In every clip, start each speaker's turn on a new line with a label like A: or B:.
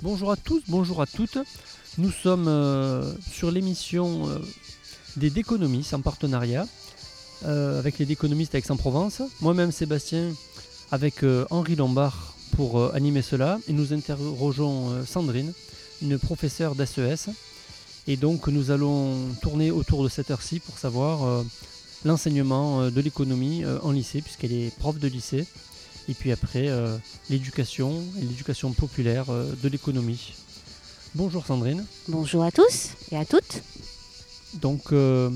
A: Bonjour à tous, bonjour à toutes. Nous sommes euh, sur l'émission euh, des Déconomistes en partenariat euh, avec les Déconomistes Aix-en-Provence. Moi-même Sébastien avec Henri Lombard pour animer cela. Et nous interrogeons Sandrine, une professeure d'ASES. Et donc nous allons tourner autour de cette heure-ci pour savoir l'enseignement de l'économie en lycée, puisqu'elle est prof de lycée et puis après euh, l'éducation et l'éducation populaire euh, de l'économie. Bonjour Sandrine.
B: Bonjour à tous et à toutes.
A: Donc euh,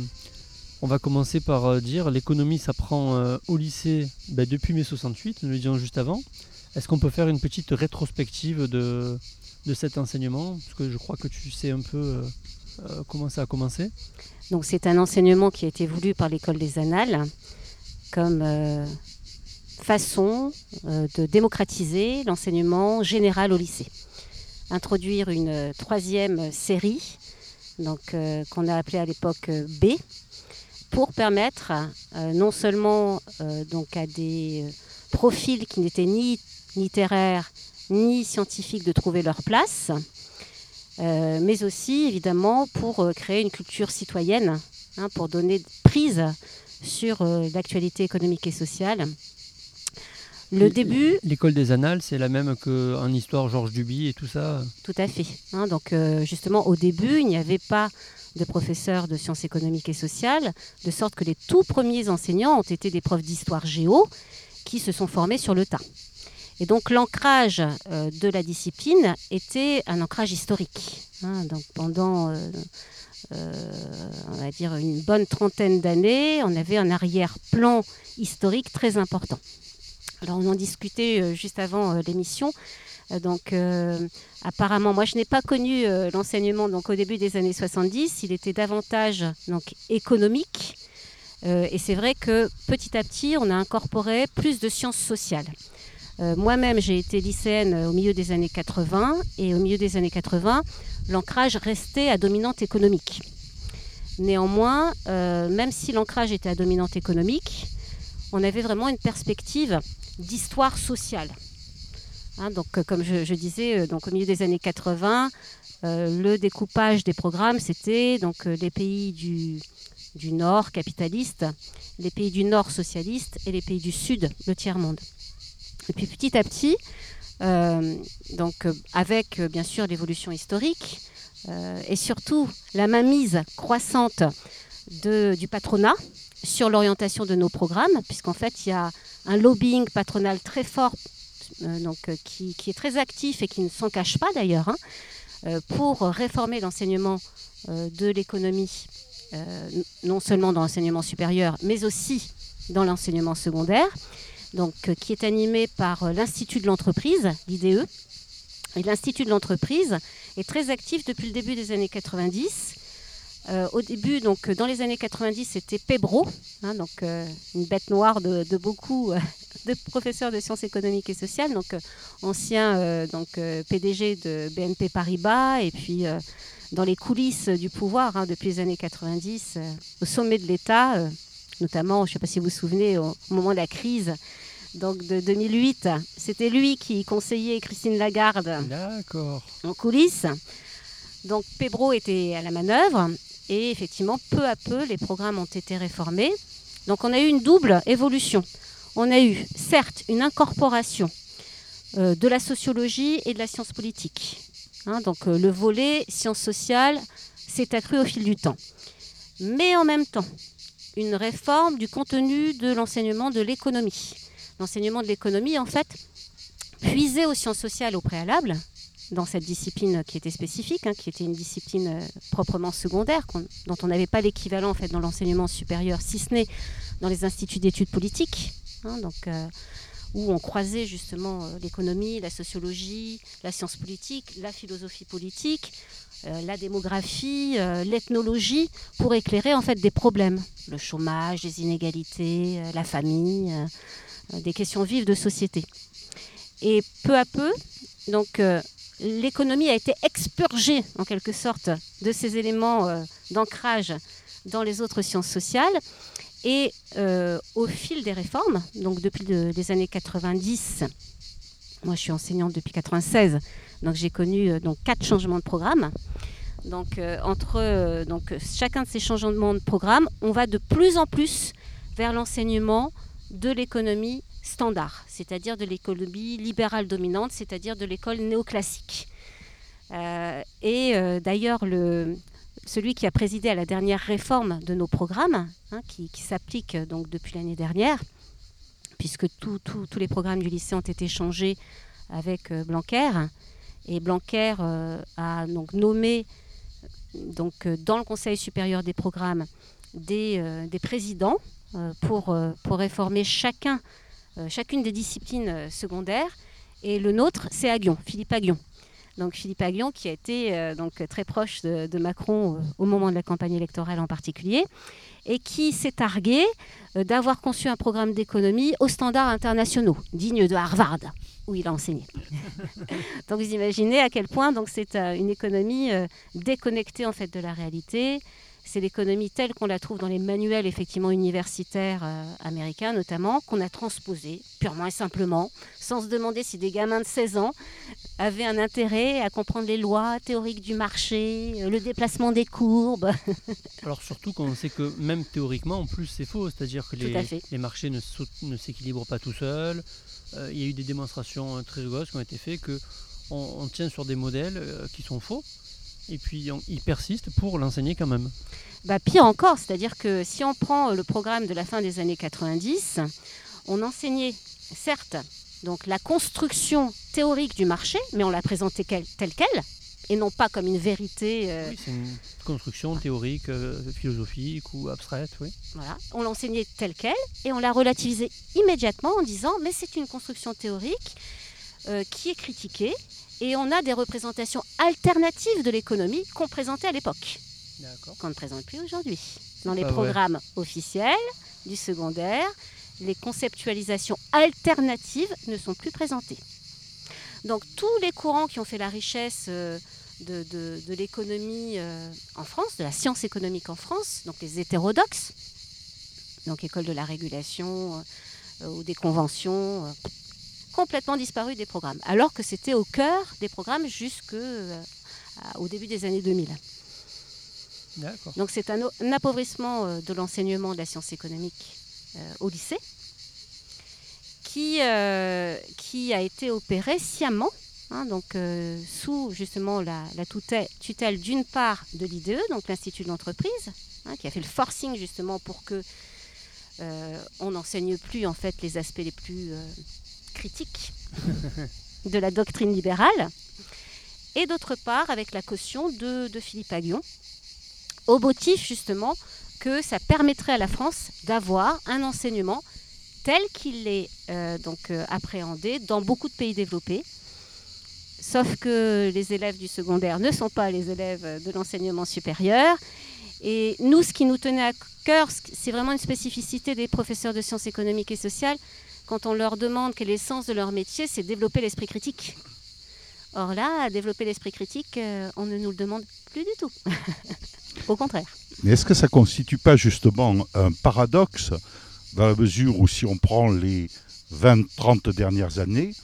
A: on va commencer par dire l'économie s'apprend au lycée ben, depuis mai 68, nous le disions juste avant. Est-ce qu'on peut faire une petite rétrospective de, de cet enseignement? Parce que je crois que tu sais un peu comment ça a commencé.
B: Donc c'est un enseignement qui a été voulu par l'école des Annales comme façon euh, de démocratiser l'enseignement général au lycée. Introduire une euh, troisième série, donc euh, qu'on a appelée à l'époque B, pour permettre non seulement donc à des profils qui n'étaient ni littéraires ni scientifiques de trouver leur place, mais aussi évidemment pour créer une culture citoyenne, hein, pour donner prise sur l'actualité économique et sociale le début.
A: L'école des annales, c'est la même qu'en histoire Georges Duby et tout ça
B: Tout à fait. Hein. donc, euh, justement, au début, il n'y avait pas de professeurs de sciences économiques et sociales, de sorte que les tout premiers enseignants ont été des profs d'histoire géo qui se sont formés sur le tas. Et donc, l'ancrage euh, de la discipline était un ancrage historique. Hein. donc, pendant. Euh, on va dire une bonne trentaine d'années, on avait un arrière-plan historique très important. Alors on en discutait euh, juste avant euh, l'émission. Euh, donc apparemment, moi je n'ai pas connu l'enseignement donc au début des années 70. Il était davantage économique. et c'est vrai que petit à petit, on a incorporé plus de sciences sociales. Moi-même, j'ai été lycéenne au milieu des années 80 et au milieu des années 80, l'ancrage restait à dominante économique. Néanmoins, même si l'ancrage était à dominante économique, on avait vraiment une perspective d'histoire sociale. Hein, donc, euh, comme je, disais, euh, au milieu des années 80, euh, le découpage des programmes, c'était donc les pays du, Nord capitalistes, les pays du Nord socialistes et les pays du Sud, le tiers-monde. Et puis petit à petit, avec bien sûr l'évolution historique et surtout la mainmise croissante du patronat sur l'orientation de nos programmes, puisqu'en fait, il y a un lobbying patronal très fort, euh, donc, euh, qui, est très actif et qui ne s'en cache pas d'ailleurs, hein, euh, pour réformer l'enseignement de l'économie, non seulement dans l'enseignement supérieur, mais aussi dans l'enseignement secondaire, donc, qui est animé par l'Institut de l'entreprise, l'IDE. Et l'Institut de l'entreprise est très actif depuis le début des années 90 euh, au début, donc dans les années 90, c'était Pebro, hein, donc euh, une bête noire de, beaucoup euh, de professeurs de sciences économiques et sociales, donc ancien donc PDG de BNP Paribas et puis dans les coulisses du pouvoir hein, depuis les années 90, au sommet de l'État, notamment, je ne sais pas si vous vous souvenez, au, moment de la crise donc de 2008, c'était lui qui conseillait Christine Lagarde en coulisses. Donc Pebro était à la manœuvre et effectivement, peu à peu, les programmes ont été réformés. Donc on a eu une double évolution. On a eu, certes, une incorporation euh, de la sociologie et de la science politique. Hein, donc euh, le volet sciences sociales s'est accru au fil du temps. Mais en même temps, une réforme du contenu de l'enseignement de l'économie. L'enseignement de l'économie, en fait, puisait aux sciences sociales au préalable, dans cette discipline qui était spécifique, hein, qui était une discipline euh, proprement secondaire, dont on n'avait pas l'équivalent en fait dans l'enseignement supérieur, si ce n'est dans les instituts d'études politiques, hein, donc, euh, où on croisait justement euh, l'économie, la sociologie, la science politique, la philosophie politique, la démographie, l'ethnologie, pour éclairer en fait des problèmes, le chômage, les inégalités, la famille, des questions vives de société. Et peu à peu, donc l'économie a été expurgée en quelque sorte de ces éléments euh, d'ancrage dans les autres sciences sociales. Et euh, au fil des réformes, donc depuis les années 90, moi je suis enseignante depuis 96, Donc j'ai connu donc quatre changements de programme. Donc entre donc chacun de ces changements de programme, on va de plus en plus vers l'enseignement de l'économie c'est-à-dire de l'économie libérale dominante, c'est-à-dire de l'école néoclassique. et d'ailleurs, le, celui qui a présidé à la dernière réforme de nos programmes, hein, qui, s'applique donc depuis l'année dernière, puisque tous les programmes du lycée ont été changés avec euh, Blanquer. Et Blanquer euh, a donc nommé donc, euh, dans le Conseil supérieur des programmes des, présidents pour réformer chacun, chacune des disciplines secondaires. Et le nôtre, c'est Aguillon, Philippe Aguillon. Donc Philippe Aguillon, qui a été euh, donc, très proche de, Macron euh, au moment de la campagne électorale en particulier, et qui s'est targué euh, d'avoir conçu un programme d'économie aux standards internationaux, digne de Harvard, où il a enseigné. donc vous imaginez à quel point donc, c'est une économie déconnectée en fait, de la réalité, c'est l'économie telle qu'on la trouve dans les manuels effectivement universitaires euh, américains notamment, qu'on a transposé purement et simplement, sans se demander si des gamins de 16 ans avaient un intérêt à comprendre les lois théoriques du marché, euh, le déplacement des courbes.
A: Alors surtout quand on sait que même théoriquement, en plus c'est faux, c'est-à-dire que les, les, marchés ne, ne s'équilibrent pas tout seuls. Euh, il y a eu des démonstrations très rigoureuses qui ont été faites que on, tient sur des modèles qui sont faux et puis il persiste pour l'enseigner quand même.
B: Bah, pire encore, c'est-à-dire que si on prend le programme de la fin des années 90, on enseignait certes donc la construction théorique du marché, mais on la présentait telle qu'elle, et non pas comme une vérité.
A: Euh, oui, c'est une construction théorique, euh, philosophique ou abstraite, oui.
B: Voilà, on l'enseignait telle qu'elle, et on l'a relativisée immédiatement en disant, mais c'est une construction théorique euh, qui est critiquée, et on a des représentations alternatives de l'économie qu'on présentait à l'époque, qu'on ne présente plus aujourd'hui. Dans les programmes officiels du secondaire, les conceptualisations alternatives ne sont plus présentées. Donc tous les courants qui ont fait la richesse euh, de, l'économie euh, en France, de la science économique en France, donc les hétérodoxes, donc école de la régulation euh, ou des conventions, complètement disparu des programmes, alors que c'était au cœur des programmes jusqu'au euh, début des années 2000. Donc c'est un, appauvrissement euh, de l'enseignement de la science économique euh, au lycée qui, qui a été opéré sciemment, hein, donc sous justement la, tutelle, d'une part de l'IDE, donc l'Institut de l'entreprise, hein, qui a fait le forcing justement pour que on n'enseigne plus en fait les aspects les plus critique de la doctrine libérale, et d'autre part avec la caution de, Philippe Aguillon, au motif justement que ça permettrait à la France d'avoir un enseignement tel qu'il est euh, donc euh, appréhendé dans beaucoup de pays développés. Sauf que les élèves du secondaire ne sont pas les élèves de l'enseignement supérieur. Et nous, ce qui nous tenait à cœur, c'est vraiment une spécificité des professeurs de sciences économiques et sociales, quand on leur demande quel est l'essence de leur métier, c'est développer l'esprit critique. Or là, développer l'esprit critique, euh, on ne nous le demande plus du tout. Au contraire.
C: Mais est-ce que ça ne constitue pas justement un paradoxe dans la mesure où si on prend les 20-30 dernières années,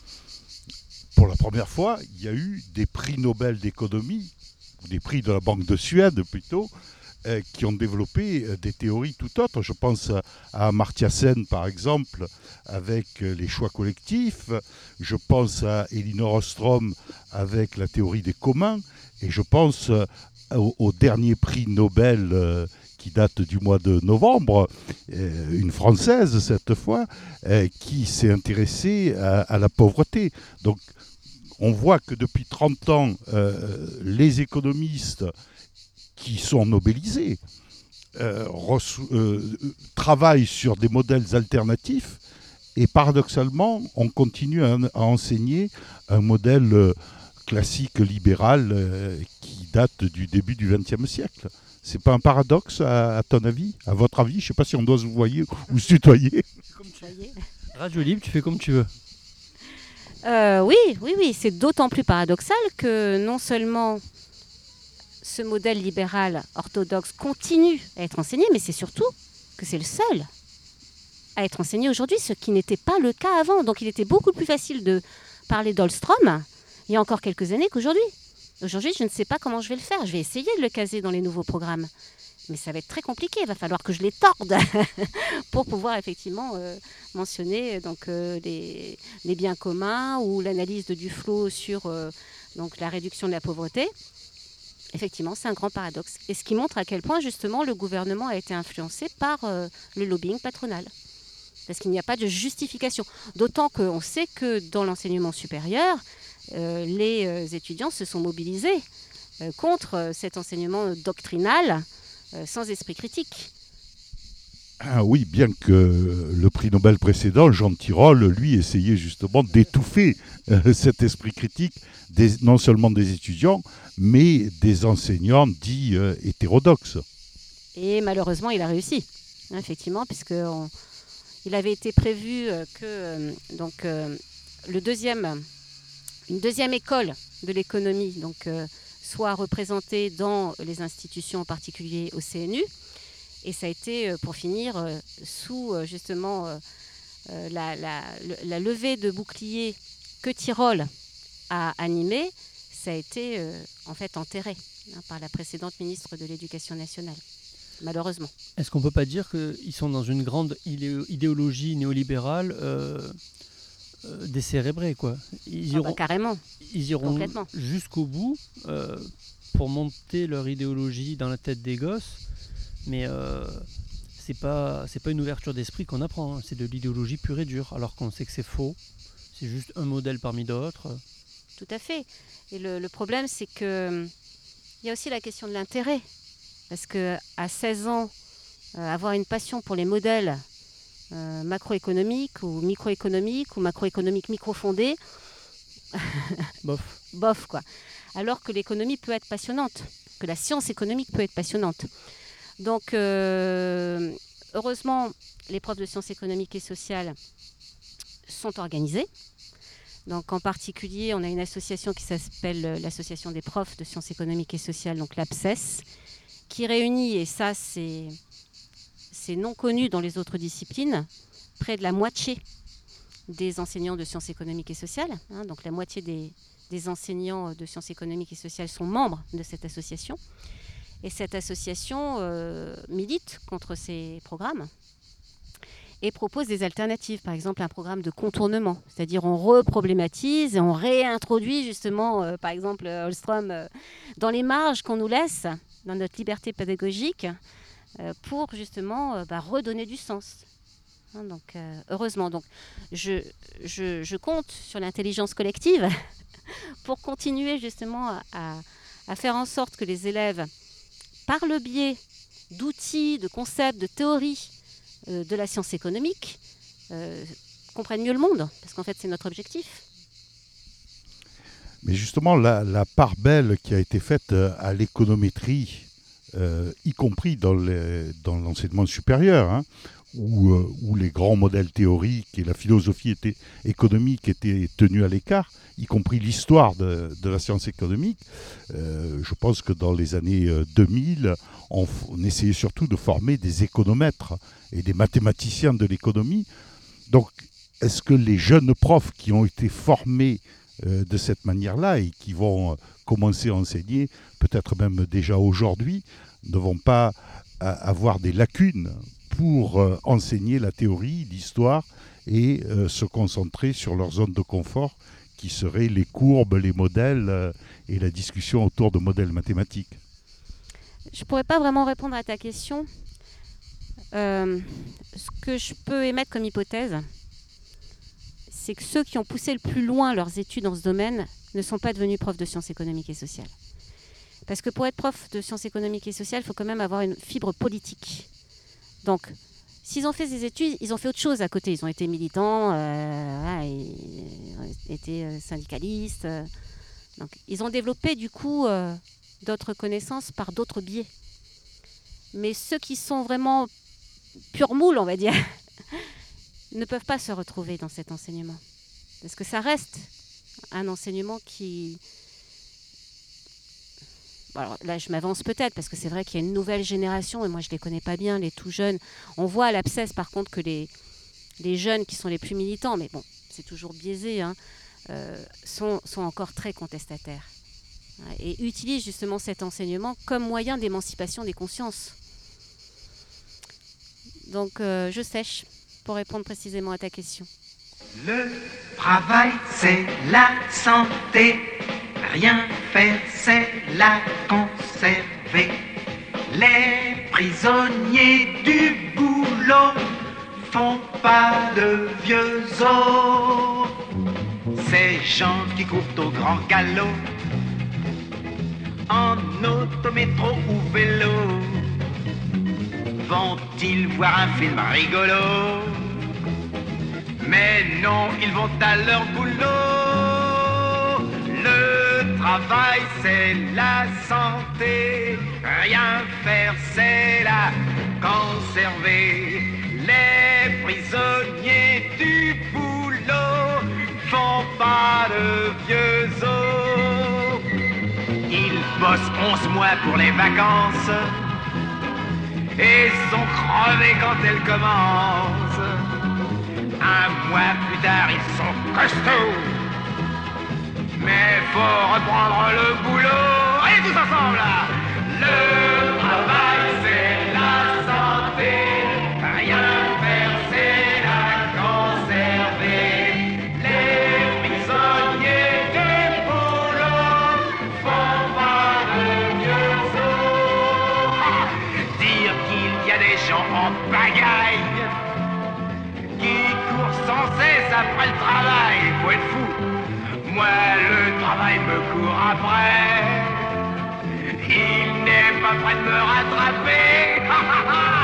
C: pour la première fois, il y a eu des prix Nobel d'économie, des prix de la Banque de Suède plutôt, qui ont développé euh, des théories tout autres. Je pense à Amartya Sen, par exemple, avec euh, les choix collectifs. Je pense à Elinor Ostrom avec la théorie des communs. Et je pense au, dernier prix Nobel qui date du mois de novembre, une Française cette fois, qui s'est intéressée à, la pauvreté. Donc on voit que depuis 30 ans, les économistes qui sont nobelisés euh, euh, travaillent sur des modèles alternatifs et paradoxalement, on continue à, enseigner un modèle euh, classique libéral qui date du début du XXe siècle. C'est pas un paradoxe à, ton avis, à votre avis? Je ne sais pas si on doit se voyer ou se tutoyer.
A: Radio libre, tu fais comme tu veux.
B: oui, oui, oui, c'est d'autant plus paradoxal que non seulement ce modèle libéral orthodoxe continue à être enseigné, mais c'est surtout que c'est le seul à être enseigné aujourd'hui, ce qui n'était pas le cas avant. Donc il était beaucoup plus facile de parler d'Olstrom il y a encore quelques années qu'aujourd'hui. Aujourd'hui, je ne sais pas comment je vais le faire. Je vais essayer de le caser dans les nouveaux programmes. Mais ça va être très compliqué. Il va falloir que je les torde pour pouvoir effectivement euh, mentionner donc, euh, les, biens communs ou l'analyse de Duflo sur euh, donc, la réduction de la pauvreté. Effectivement, c'est un grand paradoxe. Et ce qui montre à quel point justement le gouvernement a été influencé par le lobbying patronal parce qu'il n'y a pas de justification. D'autant qu'on sait que dans l'enseignement supérieur, euh, les euh, étudiants se sont mobilisés euh, contre cet enseignement doctrinal sans esprit critique.
C: Ah oui, bien que le prix Nobel précédent, Jean Tirole, lui, essayait justement d'étouffer cet esprit critique, non seulement des étudiants, mais des enseignants dits hétérodoxes.
B: Et malheureusement, il a réussi, hein, effectivement, puisque il avait été prévu que donc, le deuxième une deuxième école de l'économie euh, soit représentée dans les institutions, en particulier au CNU. Et ça a été, euh, pour finir, euh, sous justement la, levée de bouclier que Tyrol a animé, ça a été en fait enterré hein, par la précédente ministre de l'Éducation nationale malheureusement.
A: Est-ce qu'on ne peut pas dire qu'ils sont dans une grande idéologie néolibérale euh, décérébrés quoi?
B: Ils ah bah, iront, carrément.
A: Ils iront jusqu'au bout euh, pour monter leur idéologie dans la tête des gosses, mais euh, c'est pas c'est pas une ouverture d'esprit qu'on apprend, hein. c'est de l'idéologie pure et dure, alors qu'on sait que c'est faux. C'est juste un modèle parmi d'autres.
B: Tout à fait. Et le, le problème, c'est que il y a aussi la question de l'intérêt, parce que à 16 ans, avoir une passion pour les modèles euh, macroéconomique ou microéconomique ou macroéconomique microfondée.
A: Bof.
B: Bof, quoi. Alors que l'économie peut être passionnante, que la science économique peut être passionnante. Donc, euh, heureusement, les profs de sciences économiques et sociales sont organisés. Donc, en particulier, on a une association qui s'appelle euh, l'Association des profs de sciences économiques et sociales, donc l'APSES, qui réunit, et ça, c'est non connu dans les autres disciplines, près de la moitié des enseignants de sciences économiques et sociales. Hein, donc la moitié des, enseignants de sciences économiques et sociales sont membres de cette association. Et cette association euh, milite contre ces programmes et propose des alternatives, par exemple un programme de contournement, c'est-à-dire on reproblématise et on réintroduit justement, euh, par exemple, Holstrom, euh, dans les marges qu'on nous laisse, dans notre liberté pédagogique, pour justement bah, redonner du sens. Hein, donc, heureusement, donc, je, je, compte sur l'intelligence collective pour continuer justement à, à, faire en sorte que les élèves, par le biais d'outils, de concepts, de théories de la science économique, comprennent mieux le monde, parce qu'en fait c'est notre objectif.
C: Mais justement, la, part belle qui a été faite à l'économétrie euh, y compris dans l'enseignement supérieur, hein, euh, où, les grands modèles théoriques et la philosophie était, économique étaient tenus à l'écart, y compris l'histoire de, la science économique. Euh, je pense que dans les années 2000, on, essayait surtout de former des économètres et des mathématiciens de l'économie. Donc, est-ce que les jeunes profs qui ont été formés de cette manière-là et qui vont commencer à enseigner, peut-être même déjà aujourd'hui, ne vont pas euh, avoir des lacunes pour euh, enseigner la théorie, l'histoire et euh, se concentrer sur leur zone de confort qui seraient les courbes, les modèles et la discussion autour de modèles mathématiques.
B: Je ne pourrais pas vraiment répondre à ta question. ce que je peux émettre comme hypothèse, c'est que ceux qui ont poussé le plus loin leurs études dans ce domaine ne sont pas devenus profs de sciences économiques et sociales. Parce que pour être prof de sciences économiques et sociales, il faut quand même avoir une fibre politique. Donc, s'ils ont fait des études, ils ont fait autre chose à côté. Ils ont été militants, euh, ils ont été euh, syndicalistes. Euh. ils ont développé du coup d'autres connaissances par d'autres biais. Mais ceux qui sont vraiment pur moule, on va dire, ne peuvent pas se retrouver dans cet enseignement. Parce que ça reste un enseignement qui... Alors là, je m'avance peut-être parce que c'est vrai qu'il y a une nouvelle génération et moi je ne les connais pas bien, les tout jeunes. On voit à l'abscesse par contre que les, les jeunes qui sont les plus militants, mais bon, c'est toujours biaisé, hein, sont, sont encore très contestataires et utilisent justement cet enseignement comme moyen d'émancipation des consciences. Donc je sèche pour répondre précisément à ta question.
D: Le travail, c'est la santé. Rien faire, c'est la conserver. Les prisonniers du boulot font pas de vieux os. Ces gens qui courent au grand galop, en autométro ou vélo, vont-ils voir un film rigolo? Mais non, ils vont à leur boulot. Le travail, c'est la santé. Rien faire, c'est la conserver. Les prisonniers du boulot font pas de vieux os. Ils bossent 11 mois pour les vacances et sont crevés quand elles commencent. Un mois plus tard, ils sont costauds. Mais faut reprendre le boulot. Allez tous ensemble Le Moi, le travail me court après. Il n'est pas prêt de me rattraper.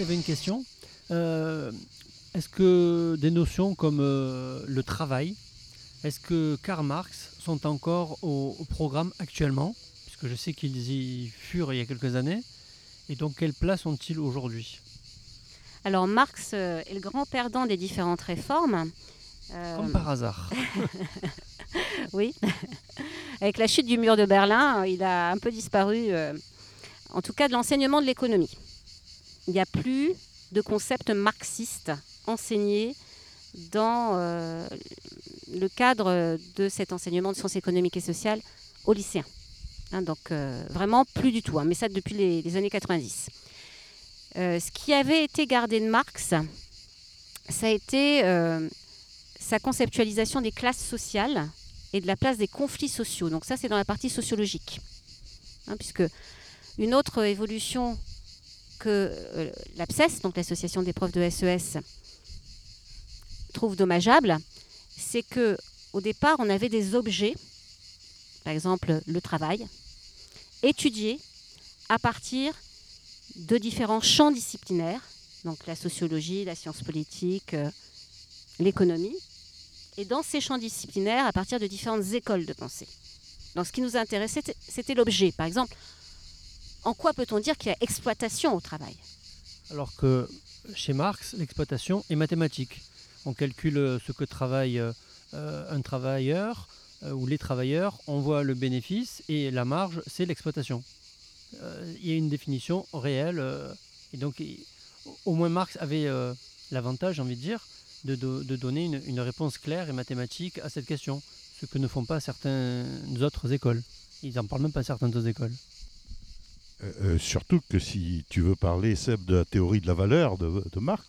A: j'avais une question. Euh, est-ce que des notions comme euh, le travail, est-ce que Karl Marx sont encore au, au programme actuellement? Puisque je sais qu'ils y furent il y a quelques années. Et donc quelle place ont-ils aujourd'hui?
B: Alors Marx euh, est le grand perdant des différentes réformes. Euh,
A: Comme par hasard.
B: Oui. Avec la chute du mur de Berlin, il a un peu disparu, euh, en tout cas de l'enseignement de l'économie. Il n'y a plus de concept marxiste enseigné dans euh, le cadre de cet enseignement de sciences économiques et sociales aux lycéens. Hein, donc euh, vraiment plus du tout, hein, mais ça depuis les, années 90. Euh, ce qui avait été gardé de Marx, ça a été sa conceptualisation des classes sociales et de la place des conflits sociaux. Donc ça, c'est dans la partie sociologique. Hein, puisque une autre évolution que euh, l'APSES, donc l'association des profs de SES, trouve dommageable, c'est que au départ, on avait des objets, par exemple le travail, étudiés à partir de différents champs disciplinaires, donc la sociologie, la science politique, euh, l'économie, et dans ces champs disciplinaires à partir de différentes écoles de pensée. Donc ce qui nous intéressait, c'était l'objet. Par exemple, en quoi peut-on dire qu'il y a exploitation au travail?
A: Alors que chez Marx, l'exploitation est mathématique. On calcule euh, ce que travaille euh, euh, un travailleur ou les travailleurs, on voit le bénéfice et la marge, c'est l'exploitation. il y a une définition réelle. et donc, au moins Marx avait l'avantage, j'ai envie de dire, de donner une, une réponse claire et mathématique à cette question, ce que ne font pas certaines autres écoles. Ils n'en parlent même pas certaines autres écoles.
C: Euh, euh, surtout que si tu veux parler, Seb, de la théorie de la valeur de, Marx,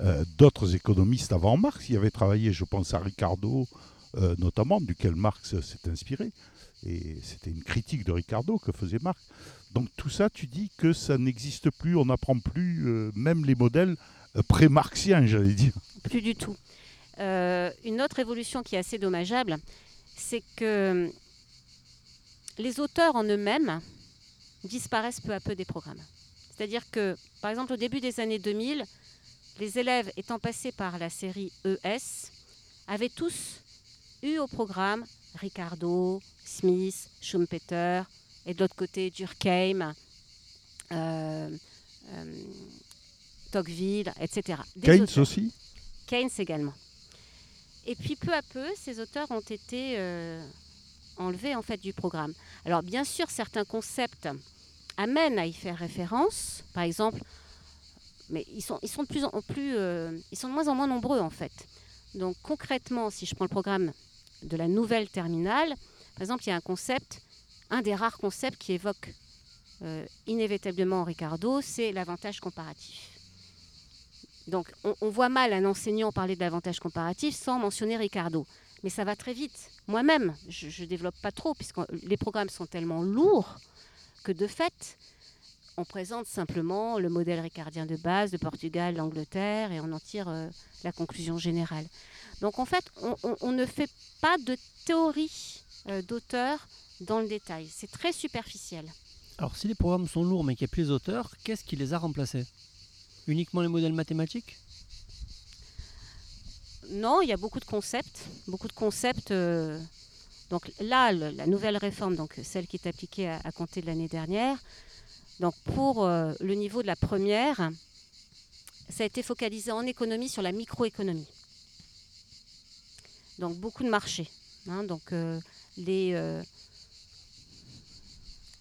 C: euh, d'autres économistes avant Marx y avaient travaillé. Je pense à Ricardo, notamment, duquel Marx s'est inspiré. Et c'était une critique de Ricardo que faisait Marx. Donc tout ça, tu dis que ça n'existe plus, on n'apprend plus même les modèles pré-marxiens, j'allais dire.
B: Plus du tout. Une autre évolution qui est assez dommageable, c'est que les auteurs en eux-mêmes disparaissent peu à peu des programmes. C'est-à-dire que, par exemple, au début des années 2000, les élèves étant passés par la série ES avaient tous eu au programme Ricardo, Smith, Schumpeter, et de l'autre côté Durkheim, euh, euh, Tocqueville, etc. Des
C: Keynes
B: auteurs.
C: aussi?
B: Keynes également. Et puis peu à peu, ces auteurs ont été euh, enlevés en fait du programme. Alors bien sûr, certains concepts amènent à y faire référence. Par exemple, mais ils sont, de plus en plus, euh, ils sont de moins en moins nombreux en fait. Donc concrètement, si je prends le programme de la nouvelle terminale, par exemple, il y a un concept, un des rares concepts qui évoque euh, inévitablement Ricardo, c'est l'avantage comparatif. Donc, on, on voit mal un enseignant parler de l'avantage comparatif sans mentionner Ricardo. Mais ça va très vite. Moi-même, je ne développe pas trop, puisque les programmes sont tellement lourds que de fait, on présente simplement le modèle ricardien de base de Portugal, l'Angleterre, et on en tire euh, la conclusion générale. Donc, en fait, on, ne fait pas de théorie euh, d'auteur dans le détail. C'est très superficiel.
A: Alors, si les programmes sont lourds mais qu'il n'y a plus les auteurs, qu'est-ce qui les a remplacés? Uniquement les modèles mathématiques?
B: Non, il y a beaucoup de concepts, beaucoup de concepts. euh, donc là, la nouvelle réforme, donc celle qui est appliquée à, compter de l'année dernière, donc pour euh, le niveau de la première, ça a été focalisé en économie sur la microéconomie. Donc beaucoup de marchés. hein, donc euh, les euh,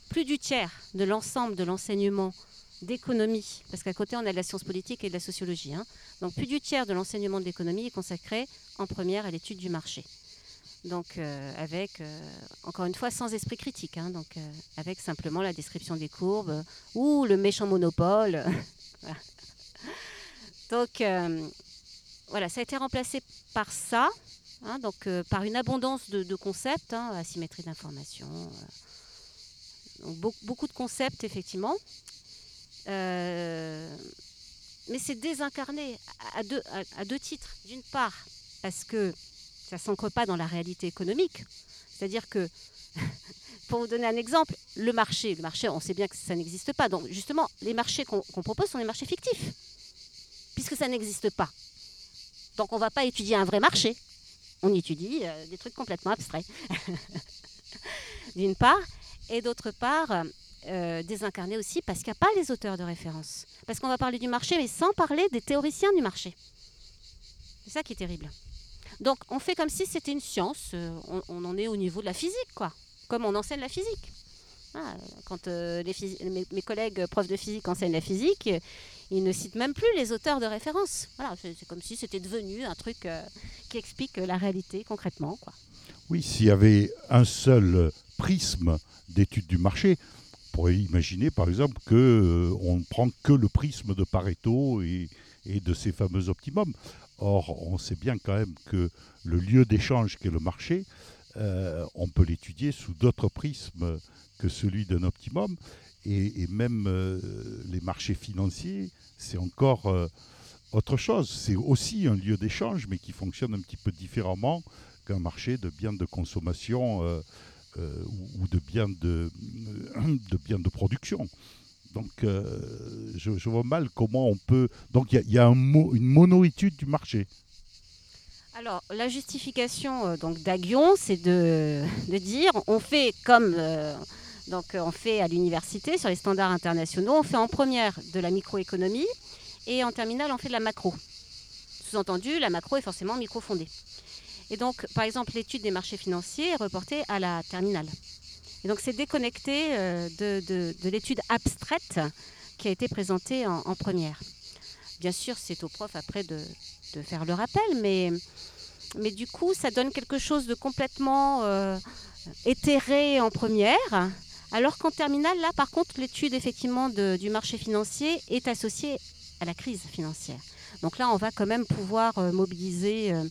B: plus du tiers de l'ensemble de l'enseignement d'économie, parce qu'à côté on a de la science politique et de la sociologie. hein, donc plus du tiers de l'enseignement de l'économie est consacré en première à l'étude du marché. Donc euh, avec, euh, encore une fois, sans esprit critique, hein, donc euh, avec simplement la description des courbes ou le méchant monopole. Donc voilà, ça a été remplacé par ça, hein, donc par une abondance de, concepts, asymétrie d'information, beaucoup de concepts effectivement. Euh, mais c'est désincarné à- deux, à, deux titres. D'une part, parce que ça ne s'ancre pas dans la réalité économique. C'est-à-dire que, pour vous donner un exemple, le marché, le marché, on sait bien que ça n'existe pas. Donc, justement, les marchés qu'on propose sont des marchés fictifs, puisque ça n'existe pas. Donc, on ne va pas étudier un vrai marché. On étudie euh, des trucs complètement abstraits. D'une part. Et d'autre part, euh, désincarné aussi parce qu'il n'y a pas les auteurs de référence. Parce qu'on va parler du marché, mais sans parler des théoriciens du marché. C'est ça qui est terrible. Donc, on fait comme si c'était une science. euh, on, en est au niveau de la physique, quoi. Comme on enseigne la physique. Ah, quand euh, mes, collègues profs de physique enseignent la physique, euh, ils ne citent même plus les auteurs de référence. Voilà, c'est comme si c'était devenu un truc qui explique la réalité concrètement, quoi.
C: Oui, s'il y avait un seul prisme d'étude du marché, pourrait imaginer par exemple que euh, ne prend que le prisme de Pareto et, de ces fameux optimums. Or, on sait bien quand même que le lieu d'échange qu'est le marché, euh, on peut l'étudier sous d'autres prismes que celui d'un optimum. Et, même euh, les marchés financiers, c'est encore autre chose. C'est aussi un lieu d'échange, mais qui fonctionne un petit peu différemment qu'un marché de biens de consommation euh, euh, ou, ou de biens de, de biens de production. Donc, euh, je, vois mal comment on peut. Donc, il y a, un une mono-étude du marché.
B: Alors, la justification euh, donc d'Aguillon, c'est de, de dire on fait comme euh, donc, euh, on fait à l'université sur les standards internationaux, on fait en première de la microéconomie et en terminale, on fait de la macro. Sous-entendu, la macro est forcément microfondée. Et donc, par exemple, l'étude des marchés financiers est reportée à la terminale. Et donc c'est déconnecté euh, de, de- de l'étude abstraite qui a été présentée en, première. Bien sûr, c'est au prof après de, faire le rappel, mais, du coup, ça donne quelque chose de complètement euh, éthéré en première, alors qu'en terminale, là, par contre, l'étude effectivement du marché financier est associée à la crise financière. Donc là, on va quand même pouvoir euh, mobiliser euh,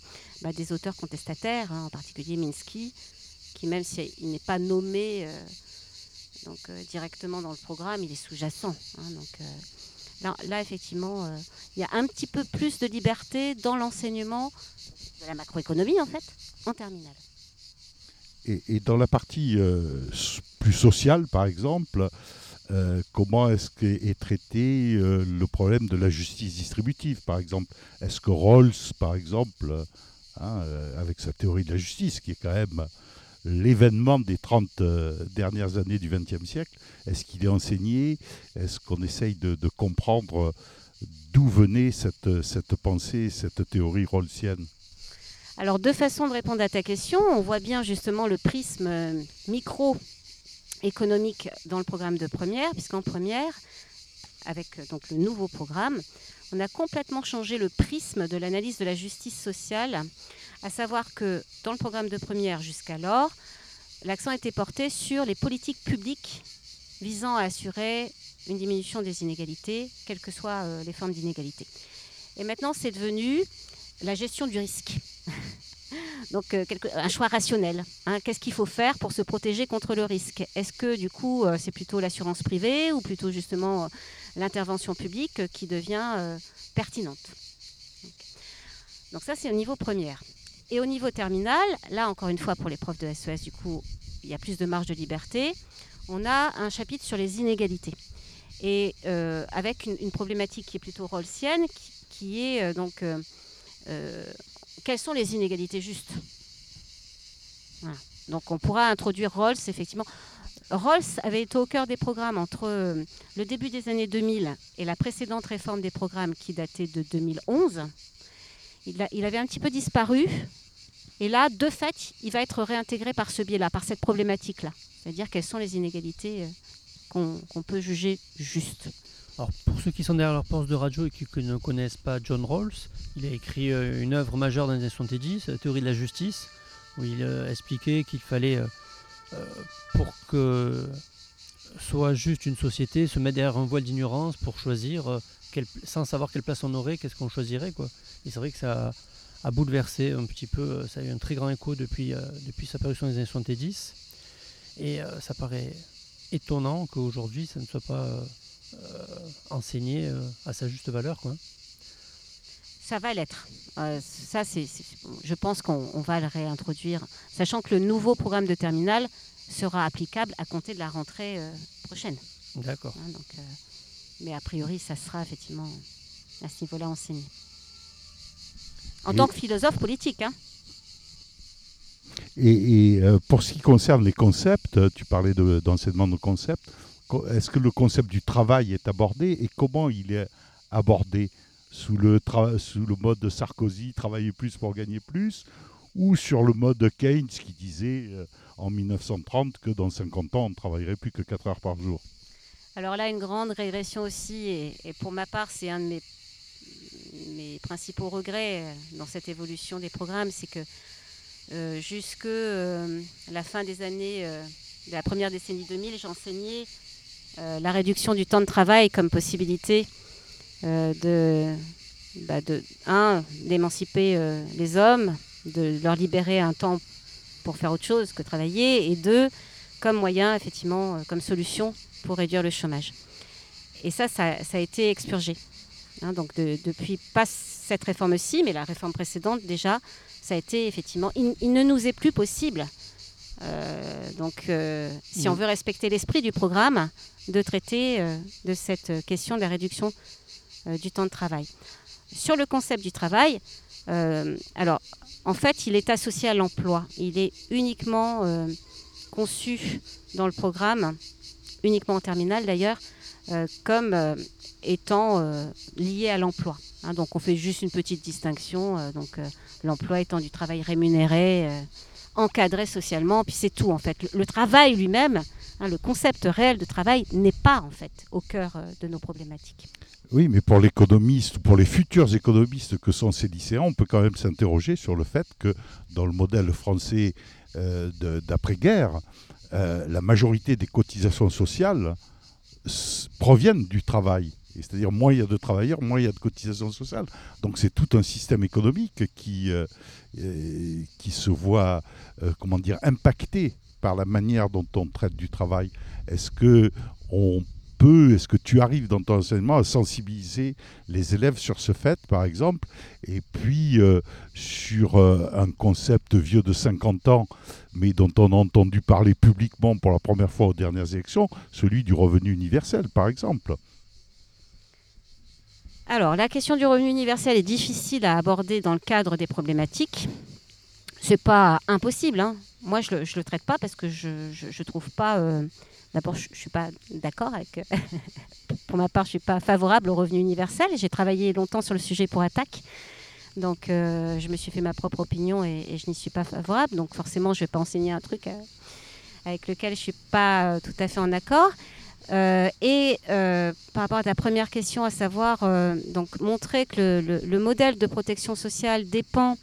B: bah, des auteurs contestataires, hein, en particulier Minsky, qui même s'il n'est pas nommé euh, donc, directement dans le programme, il est sous-jacent. hein. donc là, effectivement, il y a un petit peu plus de liberté dans l'enseignement de la macroéconomie, en fait, en terminale.
C: Et, dans la partie plus sociale, par exemple, euh, comment est-ce qu'est est traité euh, le problème de la justice distributive, par exemple? Est-ce que Rawls, par exemple, hein, euh, avec sa théorie de la justice, qui est quand même l'événement des 30 euh, dernières années du XXe siècle, est-ce qu'il est enseigné? Est-ce qu'on essaye de, comprendre d'où venait cette, cette pensée, cette théorie rawlsienne?
B: Alors, deux façons de répondre à ta question. On voit bien justement le prisme euh, micro-économique dans le programme de première, puisqu'en première, avec euh, donc le nouveau programme, on a complètement changé le prisme de l'analyse de la justice sociale, à savoir que dans le programme de première jusqu'alors, l'accent était porté sur les politiques publiques visant à assurer une diminution des inégalités, quelles que soient euh, les formes d'inégalité. Et maintenant, c'est devenu la gestion du risque. Donc euh, quelque- un choix rationnel. hein. Qu'est-ce qu'il faut faire pour se protéger contre le risque? Est-ce que du coup euh, c'est plutôt l'assurance privée ou plutôt justement euh, l'intervention publique qui devient pertinente? Donc, ça c'est au niveau première. Et au niveau terminal, là encore une fois pour les profs de SES, du coup il y a plus de marge de liberté. On a un chapitre sur les inégalités et avec une, problématique qui est plutôt rawlsienne, qui, qui est donc quelles sont les inégalités justes. Donc on pourra introduire Rawls, effectivement. Rawls avait été au cœur des programmes entre euh, le début des années 2000 et la précédente réforme des programmes qui datait de 2011. Il, avait un petit peu disparu. Et là, de fait, il va être réintégré par ce biais-là, par cette problématique-là. C'est-à-dire quelles sont les inégalités euh, qu'on peut juger justes.
A: Alors, pour ceux qui sont derrière leur poste de radio et qui ne connaissent pas John Rawls, il a écrit euh, une œuvre majeure dans les années 70, la théorie de la justice, où il euh, expliquait qu'il fallait, euh, euh, pour que soit juste une société, se mettre derrière un voile d'ignorance pour choisir, euh, sans savoir quelle place on aurait, qu'est-ce qu'on choisirait. Quoi. Et c'est vrai que ça a, bouleversé un petit peu, euh, ça a eu un très grand écho depuis, euh, depuis sa parution dans les années 70. Et euh, ça paraît étonnant qu'aujourd'hui ça ne soit pas euh, euh, enseigné euh, à sa juste valeur. Quoi.
B: Ça va l'être. Euh, ça, c'est, c'est- je pense qu'on on va le réintroduire, sachant que le nouveau programme de terminale sera applicable à compter de la rentrée euh, prochaine.
A: D'accord.
B: hein, donc, euh, mais a priori, ça sera effectivement à ce niveau-là enseigné. En
C: Et-
B: tant que philosophe politique, hein.
C: Et, et, euh, pour ce qui concerne les concepts, euh, tu parlais de- d'enseignement de, concepts, co- est-ce que le concept du travail est abordé et comment il est abordé sous le, mode de Sarkozy, travailler plus pour gagner plus, ou sur le mode de Keynes qui disait euh, en 1930 que dans 50 ans on ne travaillerait plus que 4 heures par jour?
B: Alors là, une grande régression aussi, et, pour ma part, c'est un de mes, principaux regrets euh, dans cette évolution des programmes, c'est que euh, jusque la fin des années de la première décennie 2000, j'enseignais la réduction du temps de travail comme possibilité euh, de, bah, de un, d'émanciper euh, les hommes, de leur libérer un temps pour faire autre chose que travailler, et deux, comme moyen, effectivement, euh, comme solution pour réduire le chômage. Et ça, ça, a été expurgé. Hein, donc de- depuis pas cette réforme-ci, mais la réforme précédente déjà, ça a été effectivement. Il ne nous est plus possible. Euh, donc, euh, si on
A: Mm.
B: veut respecter l'esprit du programme, de traiter euh, de cette question de la réduction du temps de travail. Sur le concept du travail, alors en fait, il est associé à l'emploi. Il est uniquement conçu dans le programme, uniquement en terminale d'ailleurs, comme étant lié à l'emploi. Hein, donc on fait juste une petite distinction. donc l'emploi étant du travail rémunéré encadré socialement, puis c'est tout en fait. Le, travail lui-même, hein, le concept réel de travail n'est pas en fait au cœur euh, de nos problématiques.
C: Oui, mais pour l'économiste, pour les futurs économistes que sont ces lycéens, on peut quand même s'interroger sur le fait que dans le modèle français euh, d'après-guerre, euh, la majorité des cotisations sociales proviennent du travail. C'est-à-dire, moins il y a de travailleurs, moins il y a de cotisations sociales. Donc c'est tout un système économique qui, euh, euh, qui se voit, euh, comment dire, impacté par la manière dont on traite du travail. Est-ce que on peut, est-ce que tu arrives dans ton enseignement à sensibiliser les élèves sur ce fait, par exemple, et puis sur un concept vieux de 50 ans, mais dont on a entendu parler publiquement pour la première fois aux dernières élections, celui du revenu universel, par exemple
B: Alors, la question du revenu universel est difficile à aborder dans le cadre des problématiques. C'est pas impossible. hein. Moi, je le, je le traite pas parce que je, je trouve pas. euh, D'abord, je, je suis pas d'accord avec. pour ma part, je suis pas favorable au revenu universel. J'ai travaillé longtemps sur le sujet pour Attaque. Donc, euh, je me suis fait ma propre opinion et, je n'y suis pas favorable. Donc, forcément, je vais pas enseigner un truc euh, avec lequel je suis pas tout à fait en accord. Euh, et euh, par rapport à ta première question, à savoir euh, donc montrer que le, le- le modèle de protection sociale dépend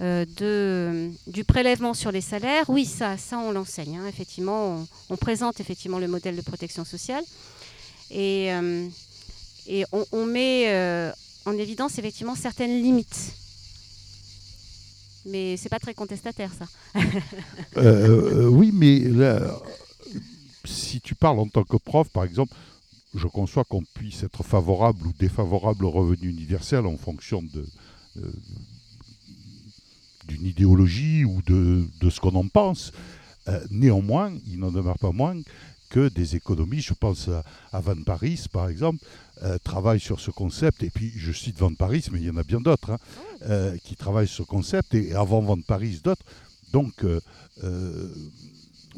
B: du prélèvement sur les salaires, oui, ça, ça on l'enseigne. hein. effectivement, on, présente effectivement le modèle de protection sociale et, on, on met en évidence effectivement certaines limites. Mais c'est pas très contestataire ça.
C: Oui, mais là, si tu parles en tant que prof, par exemple, je conçois qu'on puisse être favorable ou défavorable au revenu universel en fonction de, euh, d'une idéologie ou de, de ce qu'on en pense. Euh, néanmoins, il n'en demeure pas moins que des économistes, je pense à, Van Paris par exemple, euh, travaillent sur ce concept, et puis je cite Van Paris, mais il y en a bien d'autres, hein, qui travaillent sur ce concept, et avant Van Paris d'autres. Donc,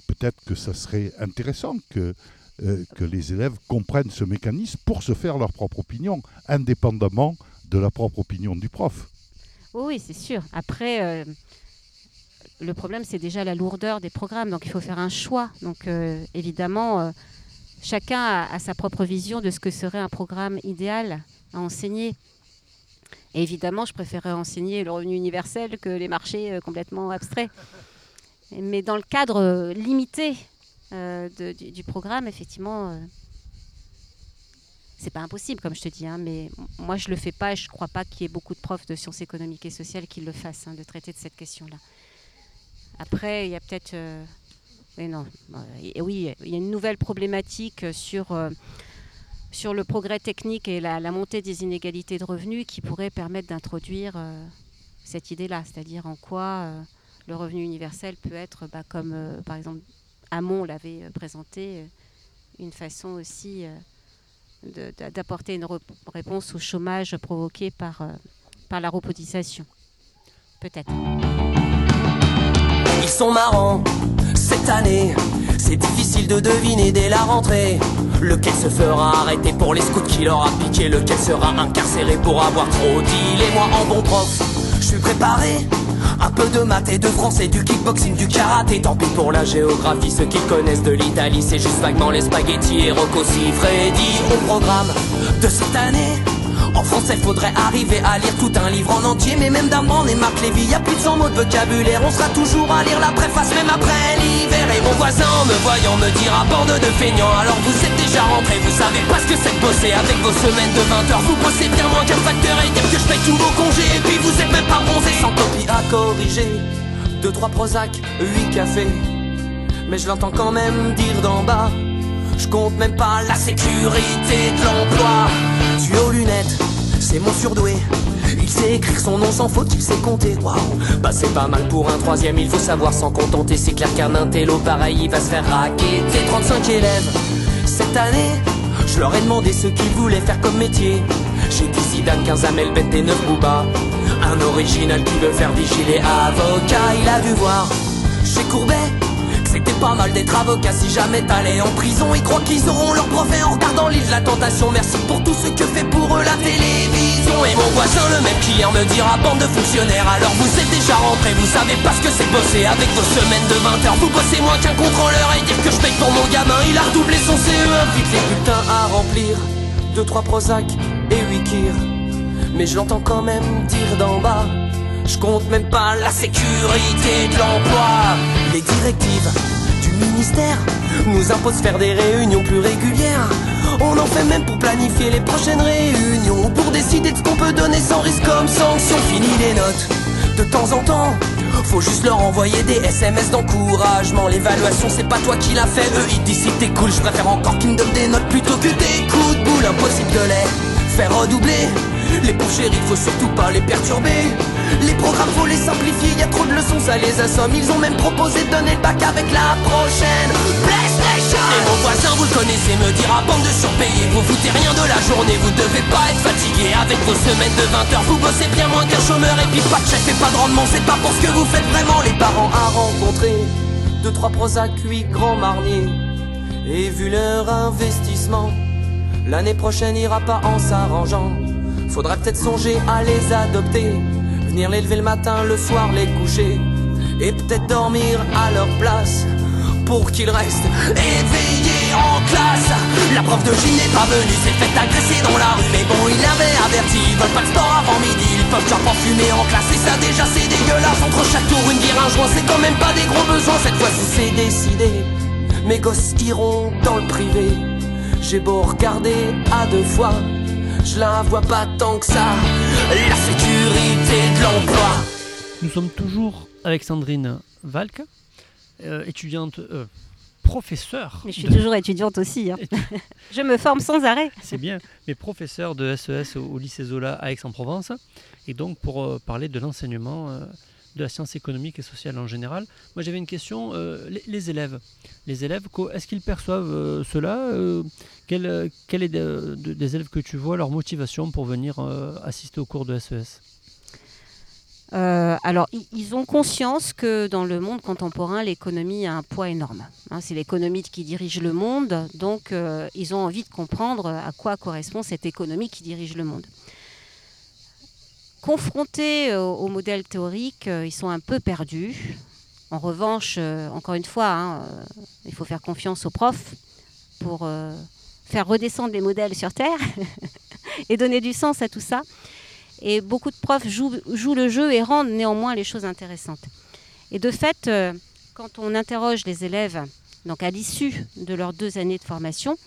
C: peut-être que ça serait intéressant que, euh, que les élèves comprennent ce mécanisme pour se faire leur propre opinion, indépendamment de la propre opinion du prof.
B: Oui, c'est sûr. Après, euh, le problème, c'est déjà la lourdeur des programmes. Donc, il faut faire un choix. Donc, euh, évidemment, chacun a, a sa propre vision de ce que serait un programme idéal à enseigner. Et évidemment, je préférerais enseigner le revenu universel que les marchés complètement abstraits. Mais dans le cadre euh, limité euh, du, programme, effectivement, euh, c'est pas impossible, comme je te dis, hein, mais moi je le fais pas et je crois pas qu'il y ait beaucoup de profs de sciences économiques et sociales qui le fassent, hein, de traiter de cette question-là. Après, il y a peut-être. euh, mais non, et oui, il y a une nouvelle problématique sur, sur le progrès technique et la, montée des inégalités de revenus qui pourrait permettre d'introduire cette idée-là, c'est-à-dire en quoi le revenu universel peut être, bah, comme euh, par exemple Hamon l'avait euh, présenté, euh, une façon aussi. d'apporter une réponse au chômage provoqué par, la robotisation. Peut-être.
E: Ils sont marrants cette année. C'est difficile de deviner dès la rentrée. Lequel se fera arrêter pour les scouts qui leur a piqué Lequel sera incarcéré pour avoir trop dit Et moi en bon prof, je suis préparé un peu de maths et de français, du kickboxing, du karaté. Tant pis pour la géographie, ceux qui connaissent de l'Italie C'est juste vaguement les spaghettis et Rocco Freddy Au programme de cette année en français, faudrait arriver à lire tout un livre en entier. Mais même d'Ambrand et Marc Lévy, y a plus de 100 mots de vocabulaire. On sera toujours à lire la préface, même après l'hiver. Et mon voisin, me voyant, me dira bande de feignants. Alors vous êtes déjà rentrés, vous savez pas ce que c'est de bosser avec vos semaines de 20 heures. Vous bossez bien moins qu'un facteur et dire que je paye tous vos congés. Et puis vous êtes même pas bronzés sans copie à corriger. Deux, trois Prozac, huit cafés. Mais je l'entends quand même dire d'en bas. Je compte même pas la sécurité de l'emploi. Tu aux lunettes, c'est mon surdoué. Il sait écrire son nom sans faute, il sait compter. Waouh, bah c'est pas mal pour un troisième, il faut savoir s'en contenter. C'est clair qu'un intello pareil, il va se faire raqueter. 35 élèves cette année, je leur ai demandé ce qu'ils voulaient faire comme métier. J'ai dit Zidane, 15 Amel, Bête et 9 Booba. Un original qui veut faire vigiler avocat, il a dû voir chez Courbet. Pas mal d'être avocat si jamais t'allais en prison. Ils croient qu'ils auront leur brevet en regardant l'île de la tentation. Merci pour tout ce que fait pour eux la télévision. Et mon voisin le même qui me dira bande de fonctionnaires Alors vous êtes déjà rentrés, vous savez pas ce que c'est bosser Avec vos semaines de 20 heures. Vous bossez moins qu'un contrôleur Et dire que je paye pour mon gamin. Il a redoublé son CE1 Vite les bulletins à remplir. Deux, trois Prozac et 8 Kir. Mais je l'entends quand même dire d'en bas je compte même pas la sécurité de l'emploi. Les directives ministère. Nous imposent faire des réunions plus régulières. On en fait même pour planifier les prochaines réunions Pour décider de ce qu'on peut donner sans risque comme sanction. Fini les notes. De temps en temps faut juste leur envoyer des SMS d'encouragement. L'évaluation c'est pas toi qui l'a fait. Eux ils disent si t'es cool Je préfère encore qu'ils me donnent des notes plutôt que des coups de boule. Impossible de les faire redoubler. Les pauvres chéris faut surtout pas les perturber les programmes faut les simplifier, y a trop de leçons, ça les assomme. Ils ont même proposé de donner le bac avec la prochaine PlayStation. Et mon voisin, vous le connaissez, me dira bande de surpayés. Vous foutez rien de la journée, vous devez pas être fatigué. Avec vos semaines de 20 heures, vous bossez bien moins qu'un chômeur. Et puis pas de chef et pas de rendement, c'est pas pour ce que vous faites vraiment. Les parents à rencontrer, deux, trois Prozac, huit grands marniers. Et vu leur investissement, l'année prochaine ira pas en s'arrangeant. Faudrait peut-être songer à les adopter. Venir les lever le matin, le soir les coucher. Et peut-être dormir à leur place Pour qu'ils restent éveillés en classe. La prof de gym n'est pas venue, s'est fait agresser dans la rue. Mais bon, il avait averti, ils veulent pas avant midi. Ils peuvent déjà fumer en classe Et ça déjà c'est dégueulasse. Entre chaque tour une bière, un C'est quand même pas des gros besoins. Cette fois-ci c'est décidé. Mes gosses iront dans le privé. J'ai beau regarder à deux fois je la vois pas tant que ça, la sécurité de l'emploi.
A: Nous sommes toujours avec Sandrine Valk, euh, étudiante, euh, professeure.
B: Mais je suis toujours étudiante aussi. Hein. je me forme sans arrêt.
A: C'est bien, mais professeur de SES au, lycée Zola à Aix-en-Provence, et donc pour euh, parler de l'enseignement de la science économique et sociale en général. Moi j'avais une question, les, élèves, les élèves, est-ce qu'ils perçoivent cela quelle, quelle est des élèves que tu vois leur motivation pour venir euh, assister au cours de SES
B: euh, alors, ils ont conscience que dans le monde contemporain, l'économie a un poids énorme. Hein. c'est l'économie qui dirige le monde, donc euh, ils ont envie de comprendre à quoi correspond cette économie qui dirige le monde. Confrontés au, modèle théorique, ils sont un peu perdus. En revanche, encore une fois, hein, il faut faire confiance aux profs pour faire redescendre les modèles sur Terre et donner du sens à tout ça. Et beaucoup de profs jouent, le jeu et rendent néanmoins les choses intéressantes. Et de fait, euh, quand on interroge les élèves, donc à l'issue de leurs deux années de formation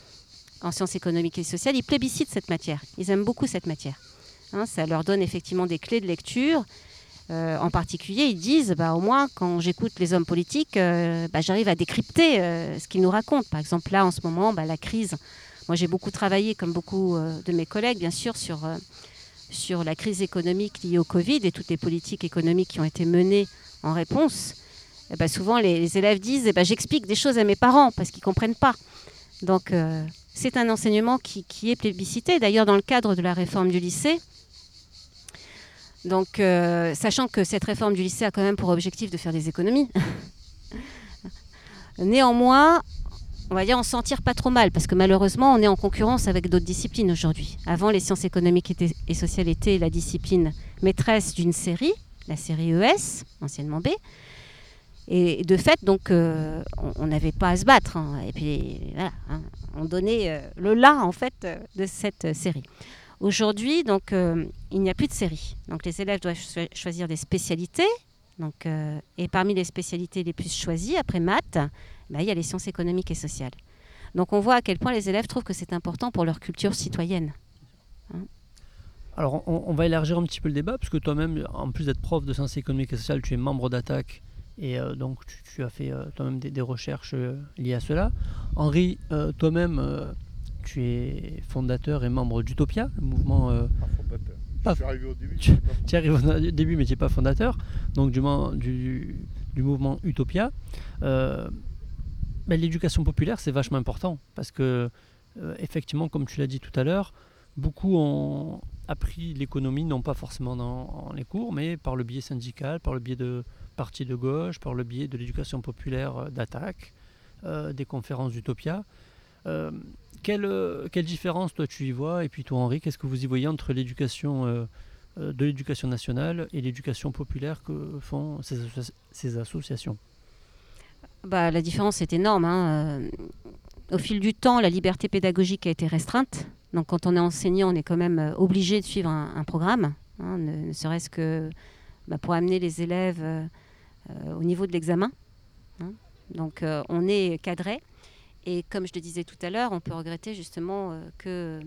B: en sciences économiques et sociales, ils plébiscitent cette matière. Ils aiment beaucoup cette matière. Hein, ça leur donne effectivement des clés de lecture. Euh, en particulier, ils disent, bah, au moins, quand j'écoute les hommes politiques, euh, bah, j'arrive à décrypter ce qu'ils nous racontent. Par exemple, là, en ce moment, bah, la crise moi, j'ai beaucoup travaillé, comme beaucoup de mes collègues, bien sûr, sur, sur la crise économique liée au Covid et toutes les politiques économiques qui ont été menées en réponse. Eh ben, souvent, les, élèves disent eh ben, J'explique des choses à mes parents parce qu'ils ne comprennent pas. Donc, euh, c'est un enseignement qui, qui est plébiscité. D'ailleurs, dans le cadre de la réforme du lycée, donc, sachant que cette réforme du lycée a quand même pour objectif de faire des économies, néanmoins, on va dire, en sentir pas trop mal, parce que malheureusement, on est en concurrence avec d'autres disciplines aujourd'hui. Avant, les sciences économiques et sociales étaient la discipline maîtresse d'une série, la série ES, anciennement B. Et de fait, donc, euh, on n'avait pas à se battre. Hein. Et puis, voilà, hein, on donnait euh, le là, en fait, euh, de cette série. Aujourd'hui, donc, il n'y a plus de série. Donc, les élèves doivent choisir des spécialités. Donc, et parmi les spécialités les plus choisies, après maths, bah, il y a les sciences économiques et sociales. Donc on voit à quel point les élèves trouvent que c'est important pour leur culture citoyenne.
A: Hein. Alors on, va élargir un petit peu le débat, parce que toi-même, en plus d'être prof de sciences économiques et sociales, tu es membre d'ATTAC, et euh, donc tu, as fait euh, toi-même des, recherches euh, liées à cela. Henri, toi-même, tu es fondateur et membre d'Utopia, le mouvement...
C: fondateur.
A: Pas, je suis arrivé au début. Tu, au début, mais tu n'es pas fondateur, donc du, du, du mouvement Utopia. Ben, l'éducation populaire, c'est vachement important parce que, euh, effectivement, comme tu l'as dit tout à l'heure, beaucoup ont appris l'économie, non pas forcément dans les cours, mais par le biais syndical, par le biais de partis de gauche, par le biais de l'éducation populaire euh, d'attaque, euh, des conférences d'Utopia. Euh, quelle, différence toi tu y vois Et puis toi Henri, qu'est-ce que vous y voyez entre l'éducation euh, euh, de l'éducation nationale et l'éducation populaire que font ces, associa- ces associations?
B: Bah, la différence est énorme. hein. Au fil du temps, la liberté pédagogique a été restreinte. Donc, quand on est enseignant, on est quand même obligé de suivre un, programme, hein, ne, serait-ce que bah, pour amener les élèves au niveau de l'examen. hein. Donc, on est cadré. Et comme je le disais tout à l'heure, on peut regretter justement euh, que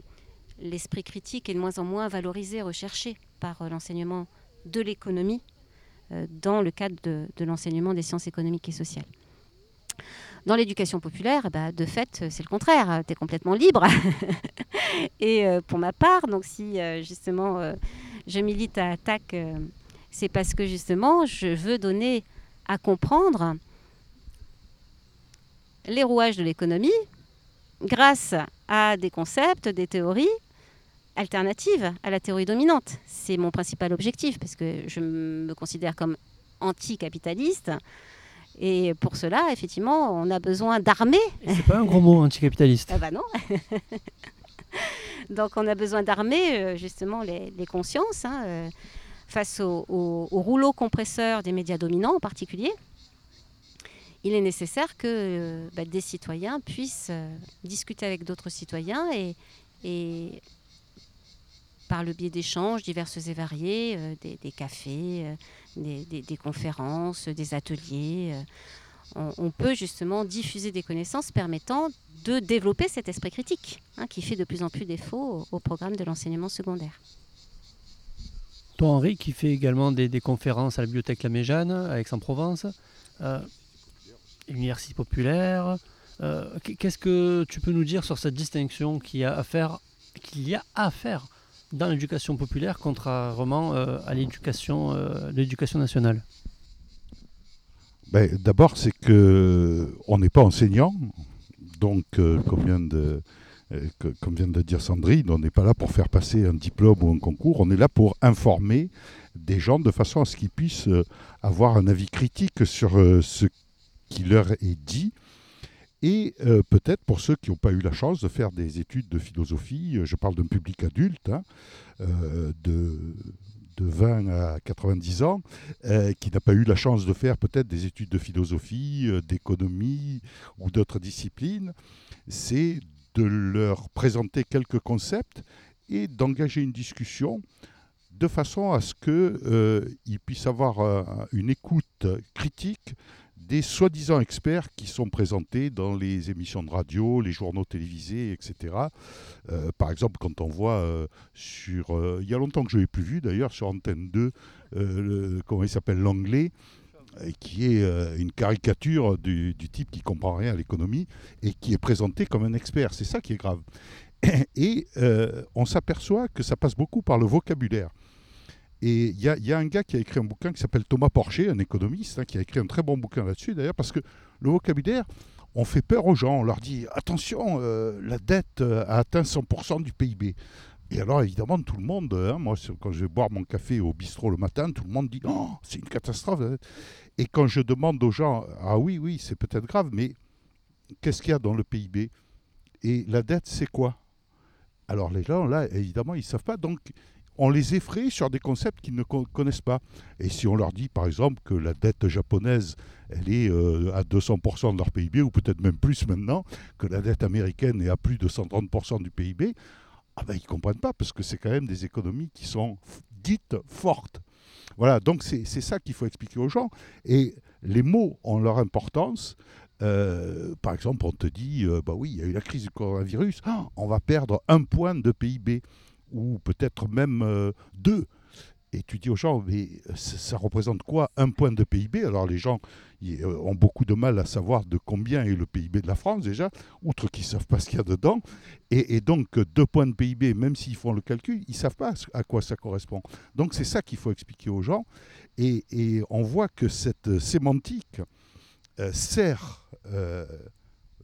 B: l'esprit critique est de moins en moins valorisé, recherché par euh, l'enseignement de l'économie euh, dans le cadre de, l'enseignement des sciences économiques et sociales. Dans l'éducation populaire, eh ben, de fait, c'est le contraire. Tu es complètement libre. et pour ma part, donc si justement je milite à attaque, c'est parce que justement je veux donner à comprendre les rouages de l'économie grâce à des concepts, des théories alternatives à la théorie dominante. C'est mon principal objectif parce que je me considère comme anticapitaliste. Et pour cela, effectivement, on a besoin d'armées.
A: Et C'est pas un gros mot anticapitaliste.
B: Ah bah non. Donc on a besoin d'armer euh, justement les, les consciences hein, euh, face au, au- au rouleau compresseur des médias dominants en particulier. Il est nécessaire que euh, bah, des citoyens puissent euh, discuter avec d'autres citoyens et, par le biais d'échanges divers et variés, euh, des, cafés, des, conférences, des ateliers, on, peut justement diffuser des connaissances permettant de développer cet esprit critique hein, qui fait de plus en plus défaut au, programme de l'enseignement secondaire.
A: Toi Henri, qui fait également des, conférences à la bibliothèque La Méjane, à Aix-en-Provence, université populaire, euh, qu- qu'est-ce que tu peux nous dire sur cette distinction qu'il y a à faire, dans l'éducation populaire contrairement euh, à l'éducation euh, l'éducation nationale?
C: Ben, D'abord, c'est que on n'est pas enseignant, donc comme, vient de, comme vient de dire Sandrine, on n'est pas là pour faire passer un diplôme ou un concours, on est là pour informer des gens de façon à ce qu'ils puissent avoir un avis critique sur ce qui leur est dit. Et euh, peut-être pour ceux qui n'ont pas eu la chance de faire des études de philosophie, euh, je parle d'un public adulte, hein, euh, de, de 20 à 90 ans, qui n'a pas eu la chance de faire peut-être des études de philosophie, d'économie ou d'autres disciplines, c'est de leur présenter quelques concepts et d'engager une discussion de façon à ce qu'ils puissent avoir une écoute critique des soi-disant experts qui sont présentés dans les émissions de radio, les journaux télévisés, etc. Euh, par exemple, quand on voit euh, sur... euh, il y a longtemps que je ne l'ai plus vu d'ailleurs, sur Antenne 2, euh, le- comment il s'appelle, l'anglais, qui est une caricature du, du type qui comprend rien à l'économie et qui est présenté comme un expert. C'est ça qui est grave. Et on s'aperçoit que ça passe beaucoup par le vocabulaire. Et il y, a- un gars qui a écrit un bouquin qui s'appelle Thomas Porcher, un économiste, hein, qui a écrit un très bon bouquin là-dessus d'ailleurs, parce que le vocabulaire, on fait peur aux gens. On leur dit attention, euh, la dette euh, a atteint 100% du PIB. Et alors, évidemment, tout le monde, hein, moi, quand je vais boire mon café au bistrot le matin, tout le monde dit Oh, c'est une catastrophe. Et quand je demande aux gens Ah oui, oui, c'est peut-être grave, mais qu'est-ce qu'il y a dans le PIB Et la dette, c'est quoi? Alors, les gens, là, évidemment, ils ne savent pas. Donc, on les effraie sur des concepts qu'ils ne con- connaissent pas. Et si on leur dit, par exemple, que la dette japonaise, elle est euh, à 200% de leur PIB, ou peut-être même plus maintenant, que la dette américaine est à plus de 130% du PIB, ah ben, ils ne comprennent pas, parce que c'est quand même des économies qui sont dites fortes. Voilà, donc c'est c'est ça qu'il faut expliquer aux gens. Et les mots ont leur importance. Euh, par exemple, on te dit, euh, bah oui, il y a eu la crise du coronavirus, ah, on va perdre un point de PIB, ou peut-être même euh, deux. Et tu dis aux gens, mais ça, ça représente quoi un point de PIB Alors les gens euh, ont beaucoup de mal à savoir de combien est le PIB de la France déjà, outre qu'ils ne savent pas ce qu'il y a dedans. Et, donc deux points de PIB, même s'ils font le calcul, ils ne savent pas à quoi ça correspond. Donc c'est ça qu'il faut expliquer aux gens. Et, on voit que cette sémantique euh, sert euh,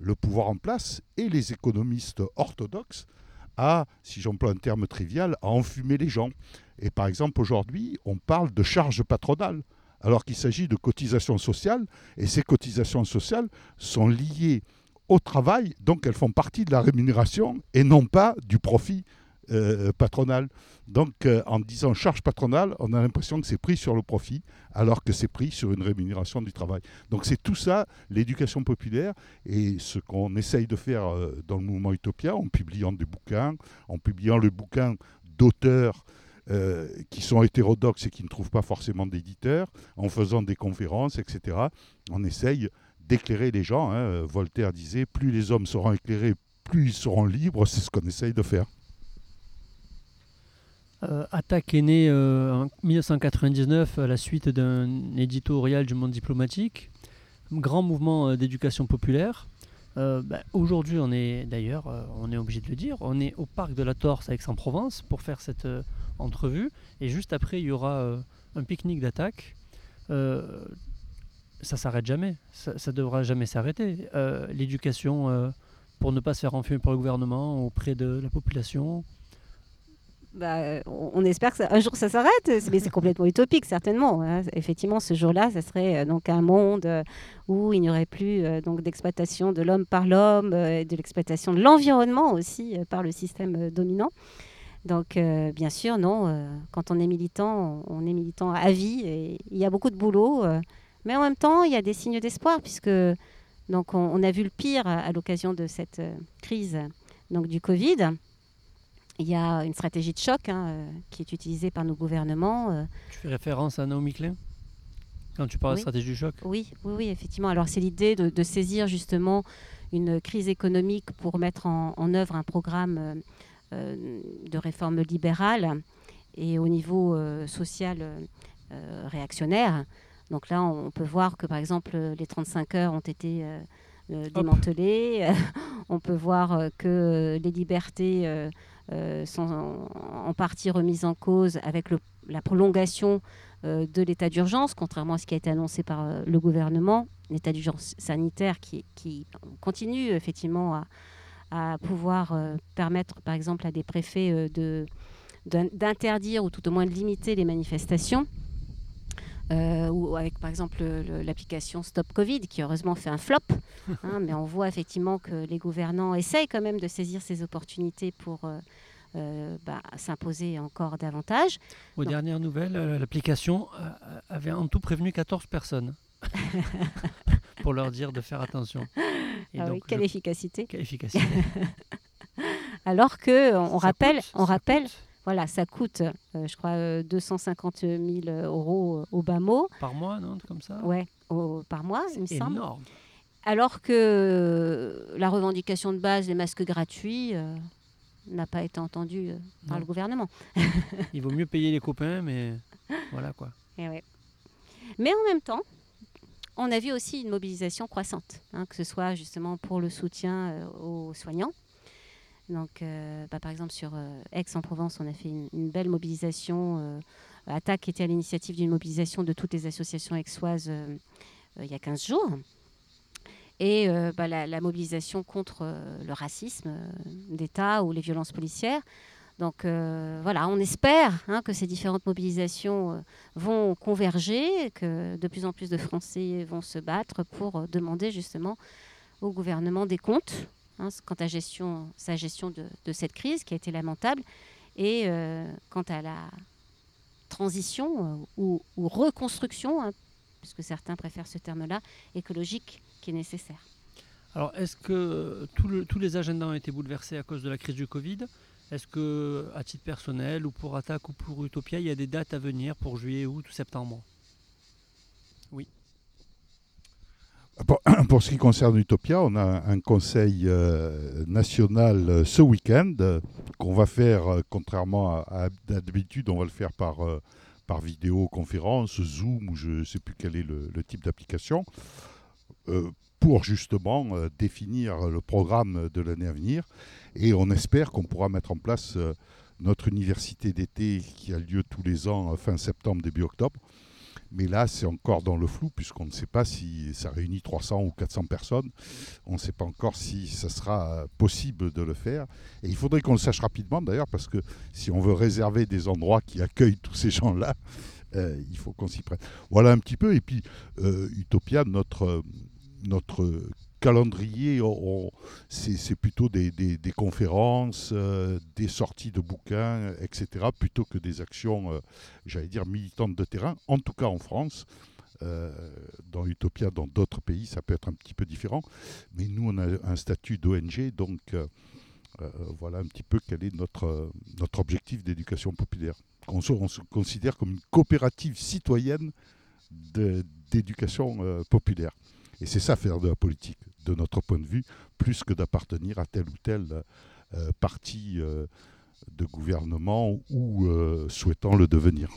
C: le pouvoir en place et les économistes orthodoxes à, si j'emploie un terme trivial, à enfumer les gens. Et par exemple, aujourd'hui, on parle de charges patronales, alors qu'il s'agit de cotisations sociales, et ces cotisations sociales sont liées au travail, donc elles font partie de la rémunération et non pas du profit euh, patronal. Donc euh, en disant charge patronale, on a l'impression que c'est pris sur le profit, alors que c'est pris sur une rémunération du travail. Donc c'est tout ça, l'éducation populaire, et ce qu'on essaye de faire euh, dans le mouvement Utopia, en publiant des bouquins, en publiant le bouquin d'auteurs qui sont hétérodoxes et qui ne trouvent pas forcément d'éditeurs, en faisant des conférences, etc. On essaye d'éclairer les gens. Hein. Voltaire disait, plus les hommes seront éclairés, plus ils seront libres, c'est ce qu'on essaye de faire.
A: Euh, Attaque est né euh, en 1999 à la suite d'un éditorial du monde diplomatique, grand mouvement euh, d'éducation populaire. Bah, aujourd'hui, on est d'ailleurs, on est obligé de le dire, on est au parc de la Torse à Aix-en-Provence pour faire cette entrevue. Et juste après, il y aura un pique-nique d'attaque. ça s'arrête jamais, ça, ne devra jamais s'arrêter. L'éducation pour ne pas se faire enfumer par le gouvernement auprès de la population,
B: bah, on espère qu'un jour ça s'arrête, mais c'est complètement utopique certainement. Hein. Effectivement, ce jour-là, ça serait euh, donc un monde euh, où il n'y aurait plus euh, donc d'exploitation de l'homme par l'homme, et de l'exploitation de l'environnement aussi par le système dominant. Donc, bien sûr, non. quand on est militant, on est militant à vie et il y a beaucoup de boulot, mais en même temps, il y a des signes d'espoir puisque donc on, a vu le pire à, à l'occasion de cette crise donc du Covid. Il y a une stratégie de choc hein, euh, qui est utilisée par nos gouvernements. Euh.
A: Tu fais référence à Naomi Klein quand tu parles de stratégie du choc?
B: Oui, oui, oui, effectivement. Alors c'est l'idée de, saisir justement une crise économique pour mettre en, œuvre un programme euh, de réforme libérale et au niveau social réactionnaire. Donc là, on peut voir que par exemple les 35 heures ont été démantelées. on peut voir que les libertés euh, sont en, partie remises en cause avec la prolongation euh, de l'état d'urgence, contrairement à ce qui a été annoncé par euh, le gouvernement, l'état d'urgence sanitaire qui, continue effectivement à, pouvoir permettre, par exemple, à des préfets d'interdire ou tout au moins de limiter les manifestations. Euh, ou avec par exemple l'application Stop Covid qui heureusement fait un flop, hein, mais on voit effectivement que les gouvernants essayent quand même de saisir ces opportunités pour euh, euh, bah, s'imposer encore davantage.
A: Aux dernières nouvelles, l'application avait en tout prévenu 14 personnes. pour leur dire de faire attention.
B: Ah oui, quelle efficacité.
A: Quelle efficacité.
B: Alors que on rappelle, on rappelle, voilà, ça coûte, euh, je crois, 250 000 euros euh, au bas mot.
A: Par mois, non Comme ça?
B: Ouais, par mois, il me semble.
A: énorme.
B: Alors que euh, la revendication de base des masques gratuits n'a pas été entendue par le gouvernement.
A: il vaut mieux payer les copains, mais voilà quoi.
B: Et eh Mais en même temps, on a vu aussi une mobilisation croissante, hein, que ce soit justement pour le soutien aux soignants, donc, euh, bah, par exemple, sur euh, Aix-en-Provence, on a fait une, belle mobilisation. Euh, Attaque était à l'initiative d'une mobilisation de toutes les associations aixoises il y a 15 jours. Et bah, la, mobilisation contre le racisme d'État ou les violences policières. Donc voilà, on espère hein, que ces différentes mobilisations vont converger, que de plus en plus de Français vont se battre pour demander justement au gouvernement des comptes hein, quant à gestion, sa gestion de, cette crise qui a été lamentable, et euh, quant à la transition euh, ou, reconstruction, hein, puisque certains préfèrent ce terme-là, écologique qui est nécessaire.
A: Alors, est-ce que tous les agendas ont été bouleversés à cause de la crise du Covid? Est-ce que, à titre personnel, ou pour Attaque ou pour Utopia, il y a des dates à venir pour juillet, août ou septembre Oui.
C: Pour, ce qui concerne Utopia, on a un conseil euh, national euh, ce week-end qu'on va faire, euh, contrairement à, d'habitude, on va le faire par, par vidéoconférence, Zoom, ou je ne sais plus quel est le, type d'application, pour justement définir le programme de l'année à venir. Et on espère qu'on pourra mettre en place notre université d'été qui a lieu tous les ans fin septembre, début octobre mais là, c'est encore dans le flou, puisqu'on ne sait pas si ça réunit 300 ou 400 personnes. On ne sait pas encore si ça sera possible de le faire. Et il faudrait qu'on le sache rapidement, d'ailleurs, parce que si on veut réserver des endroits qui accueillent tous ces gens-là, euh, il faut qu'on s'y prenne. Voilà un petit peu. Et puis, euh, Utopia, notre, notre calendrier, c'est plutôt des, conférences, euh, des sorties de bouquins, etc., plutôt que des actions, euh, j'allais dire, militantes de terrain, en tout cas en France. Euh, dans Utopia, dans d'autres pays, ça peut être un petit peu différent. Mais nous, on a un statut d'ONG, donc voilà un petit peu quel est notre, objectif d'éducation populaire. On se, on se considère comme une coopérative citoyenne d'éducation populaire. Et c'est ça faire de la politique, de notre point de vue, plus que d'appartenir à tel ou tel euh, parti euh, de gouvernement ou euh, souhaitant le devenir.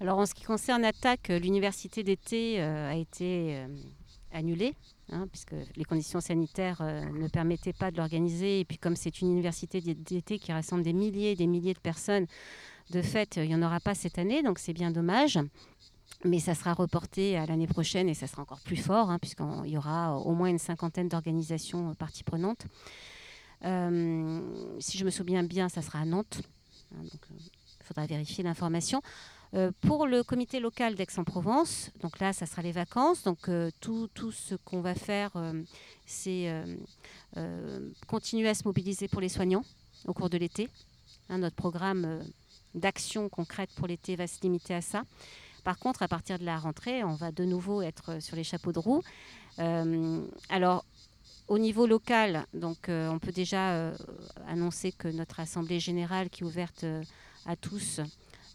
B: Alors en ce qui concerne Attaque, l'université d'été a été annulée, hein, puisque les conditions sanitaires ne permettaient pas de l'organiser. Et puis comme c'est une université d'é- d'été qui rassemble des milliers et des milliers de personnes, de fait, il n'y en aura pas cette année, donc c'est bien dommage. Mais ça sera reporté à l'année prochaine et ça sera encore plus fort, hein, puisqu'il y aura au moins une cinquantaine d'organisations euh, parties prenantes. Euh, si je me souviens bien, ça sera à Nantes. hein, euh, il faudra vérifier l'information. Euh, pour le comité local d'Aix-en-Provence, donc là, ça sera les vacances. Donc euh, tout, ce qu'on va faire, euh, c'est euh, euh, continuer à se mobiliser pour les soignants au cours de l'été. Hein, notre programme euh, d'action concrète pour l'été va se limiter à ça. Par contre, à partir de la rentrée, on va de nouveau être sur les chapeaux de roue. Euh, alors, au niveau local, donc, euh, on peut déjà euh, annoncer que notre assemblée générale, qui est ouverte euh, à tous,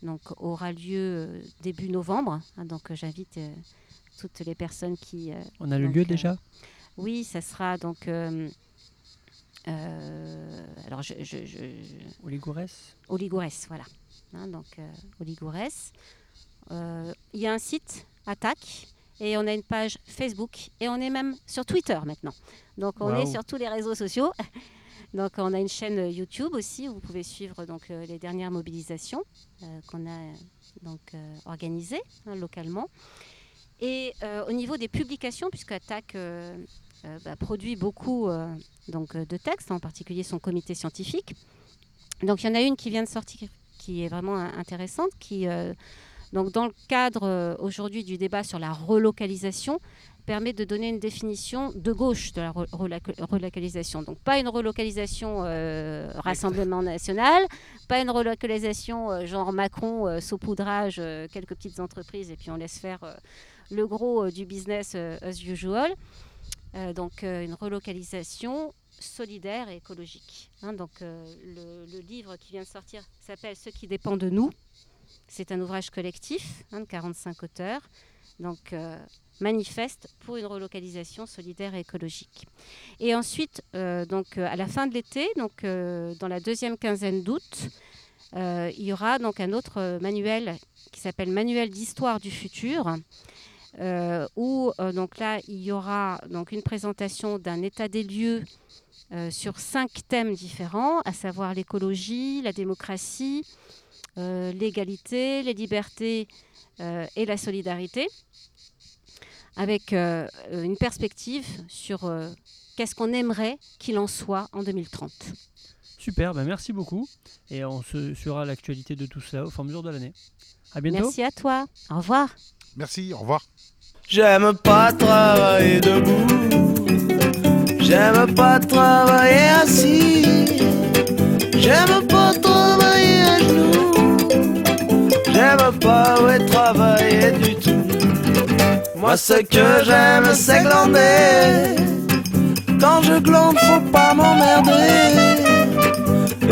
B: donc, aura lieu euh, début novembre. hein, donc, euh, j'invite euh, toutes les personnes qui. euh,
A: On a le
B: Donc,
A: lieu
B: euh,
A: déjà?
B: Oui, ça sera donc. euh, euh, alors, je, je, je-
A: Au Ligourès
B: Oligourès, voilà. Hein, donc, euh, Oligourès. Euh, Il y a un site, Attaque, et on a une page Facebook, et on est même sur Twitter maintenant. Donc, on est sur tous les réseaux sociaux. Donc, on a une chaîne euh, YouTube aussi où vous pouvez suivre donc, euh, les dernières mobilisations euh, qu'on a euh, donc, euh, organisées hein, localement. Et euh, au niveau des publications, puisque euh, euh, bah, produit beaucoup euh, donc, euh, de textes, en particulier son comité scientifique. Donc il y en a une qui vient de sortir qui est vraiment euh, intéressante, qui, euh, donc, dans le cadre euh, aujourd'hui du débat sur la relocalisation, permet de donner une définition de gauche de la relocalisation. Donc pas une relocalisation euh, Rassemblement national, pas une relocalisation euh, genre Macron, euh, saupoudrage, quelques petites entreprises et puis on laisse faire le gros du business as usual. Donc une relocalisation solidaire et écologique. Hein, donc le, le livre qui vient de sortir s'appelle Ce qui dépend de nous. C'est un ouvrage collectif hein, de 45 auteurs. Donc euh, manifeste pour une relocalisation solidaire et écologique. Et ensuite, euh, donc, euh, à la fin de l'été, donc, dans la deuxième quinzaine d'août, il y aura donc un autre manuel qui s'appelle Manuel d'histoire du futur, où donc là, il y aura donc une présentation d'un état des lieux euh, sur cinq thèmes différents, à savoir l'écologie, la démocratie, euh, l'égalité, les libertés euh, et la solidarité, avec euh, une perspective sur euh, qu'est-ce qu'on aimerait qu'il en soit en 2030.
A: Super, ben merci beaucoup. Et on se suivra l'actualité de tout cela au fur et à mesure de l'année. À bientôt.
B: Merci à toi. Au revoir.
C: Merci, au revoir.
F: J'aime pas travailler debout. J'aime pas travailler assis. J'aime pas travailler à genoux. J'aime pas travailler du tout. Moi, ce que j'aime, c'est glander. Quand je glande, faut pas m'emmerder.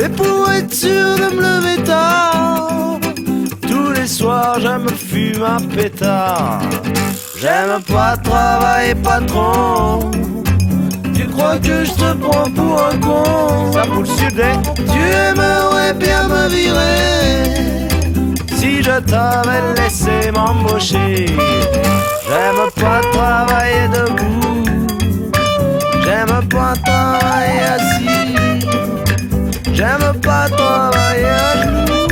F: Et pour être sûr de me lever tard, tous les soirs, je me fume un pétard. J'aime pas travailler patron. Tu crois que je te prends pour un con Ça vous le Tu aimerais bien me virer. Si je t'avais laissé m'embaucher J'aime pas travailler debout. J'aime pas travailler assis. J'aime pas travailler à genoux.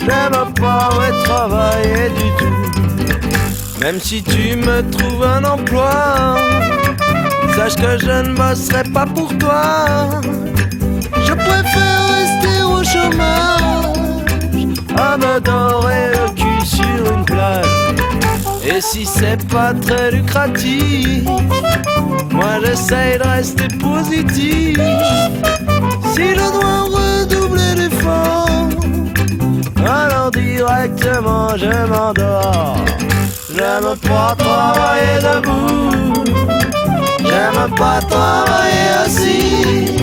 F: J'aime pas ouais, travailler du tout. Même si tu me trouves un emploi, sache que je ne bosserai pas pour toi. Je préfère rester au chômage, à me dorer le cul sur une plage. Et si c'est pas très lucratif, moi j'essaye de rester positif. Si je dois redoubler d'efforts, alors directement je m'endors. J'aime pas travailler debout, j'aime pas travailler assis,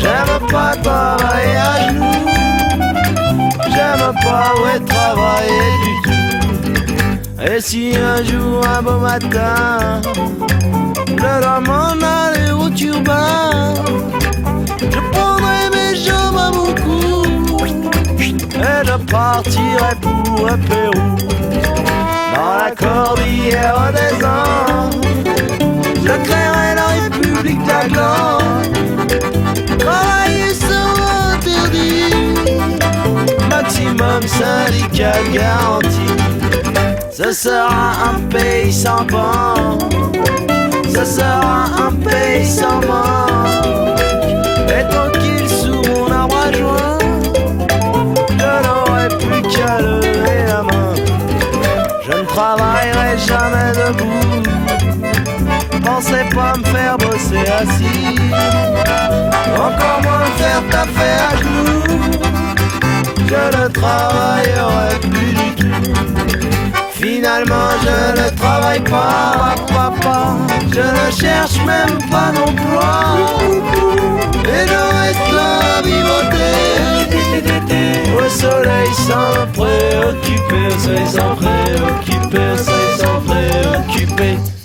F: j'aime pas travailler à genoux, j'aime pas ouais, travailler du tout. Et si un jour, un beau matin, je dois m'en aller au turbin, je prendrai mes jambes à mon cou et je partirai pour un Pérou. Dans la cordillère des Andes, je créerai la République d'Aglande. Travailler sera interdit, maximum syndical garanti. Ce sera un pays sans banque, ce sera un pays sans manque. Et tranquille sous mon arbre à joie, je n'aurai plus qu'à lever la main. Je ne travaillerai jamais debout. Pensez pas me faire bosser assis, encore moins me faire taper à genoux. Je ne travaillerai plus du tout. Finalement, je ne travaille pas, papa. Je ne cherche même pas d'emploi. Et je reste là à vivoter. Au soleil sans préoccuper, soleil sans préoccuper, soleil sans préoccuper.